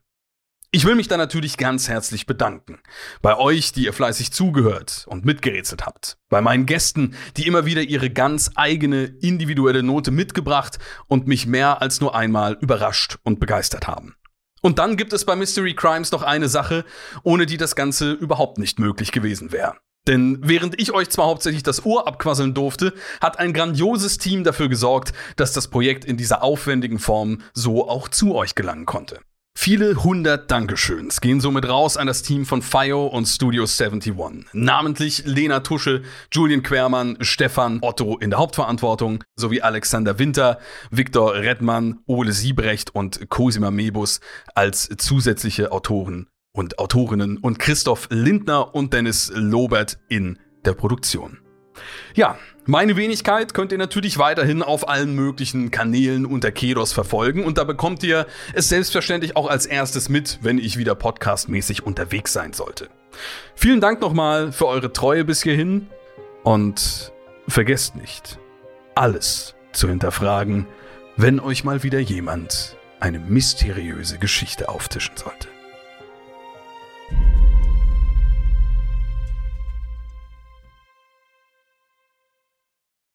Speaker 1: Ich will mich da natürlich ganz herzlich bedanken. Bei euch, die ihr fleißig zugehört und mitgerätselt habt. Bei meinen Gästen, die immer wieder ihre ganz eigene individuelle Note mitgebracht und mich mehr als nur einmal überrascht und begeistert haben. Und dann gibt es bei Mystery Crimes noch eine Sache, ohne die das Ganze überhaupt nicht möglich gewesen wäre. Denn während ich euch zwar hauptsächlich das Ohr abquasseln durfte, hat ein grandioses Team dafür gesorgt, dass das Projekt in dieser aufwendigen Form so auch zu euch gelangen konnte. Viele hundert Dankeschöns gehen somit raus an das Team von FIO und Studio 71. Namentlich Lena Tusche, Julian Quermann, Stefan Otto in der Hauptverantwortung, sowie Alexander Winter, Viktor Redmann, Ole Siebrecht und Cosima Mebus als zusätzliche Autoren und Autorinnen und Christoph Lindner und Dennis Lobert in der Produktion. Ja, meine Wenigkeit könnt ihr natürlich weiterhin auf allen möglichen Kanälen unter Kedos verfolgen und da bekommt ihr es selbstverständlich auch als erstes mit, wenn ich wieder podcastmäßig unterwegs sein sollte. Vielen Dank nochmal für eure Treue bis hierhin und vergesst nicht, alles zu hinterfragen, wenn euch mal wieder jemand eine mysteriöse Geschichte auftischen sollte.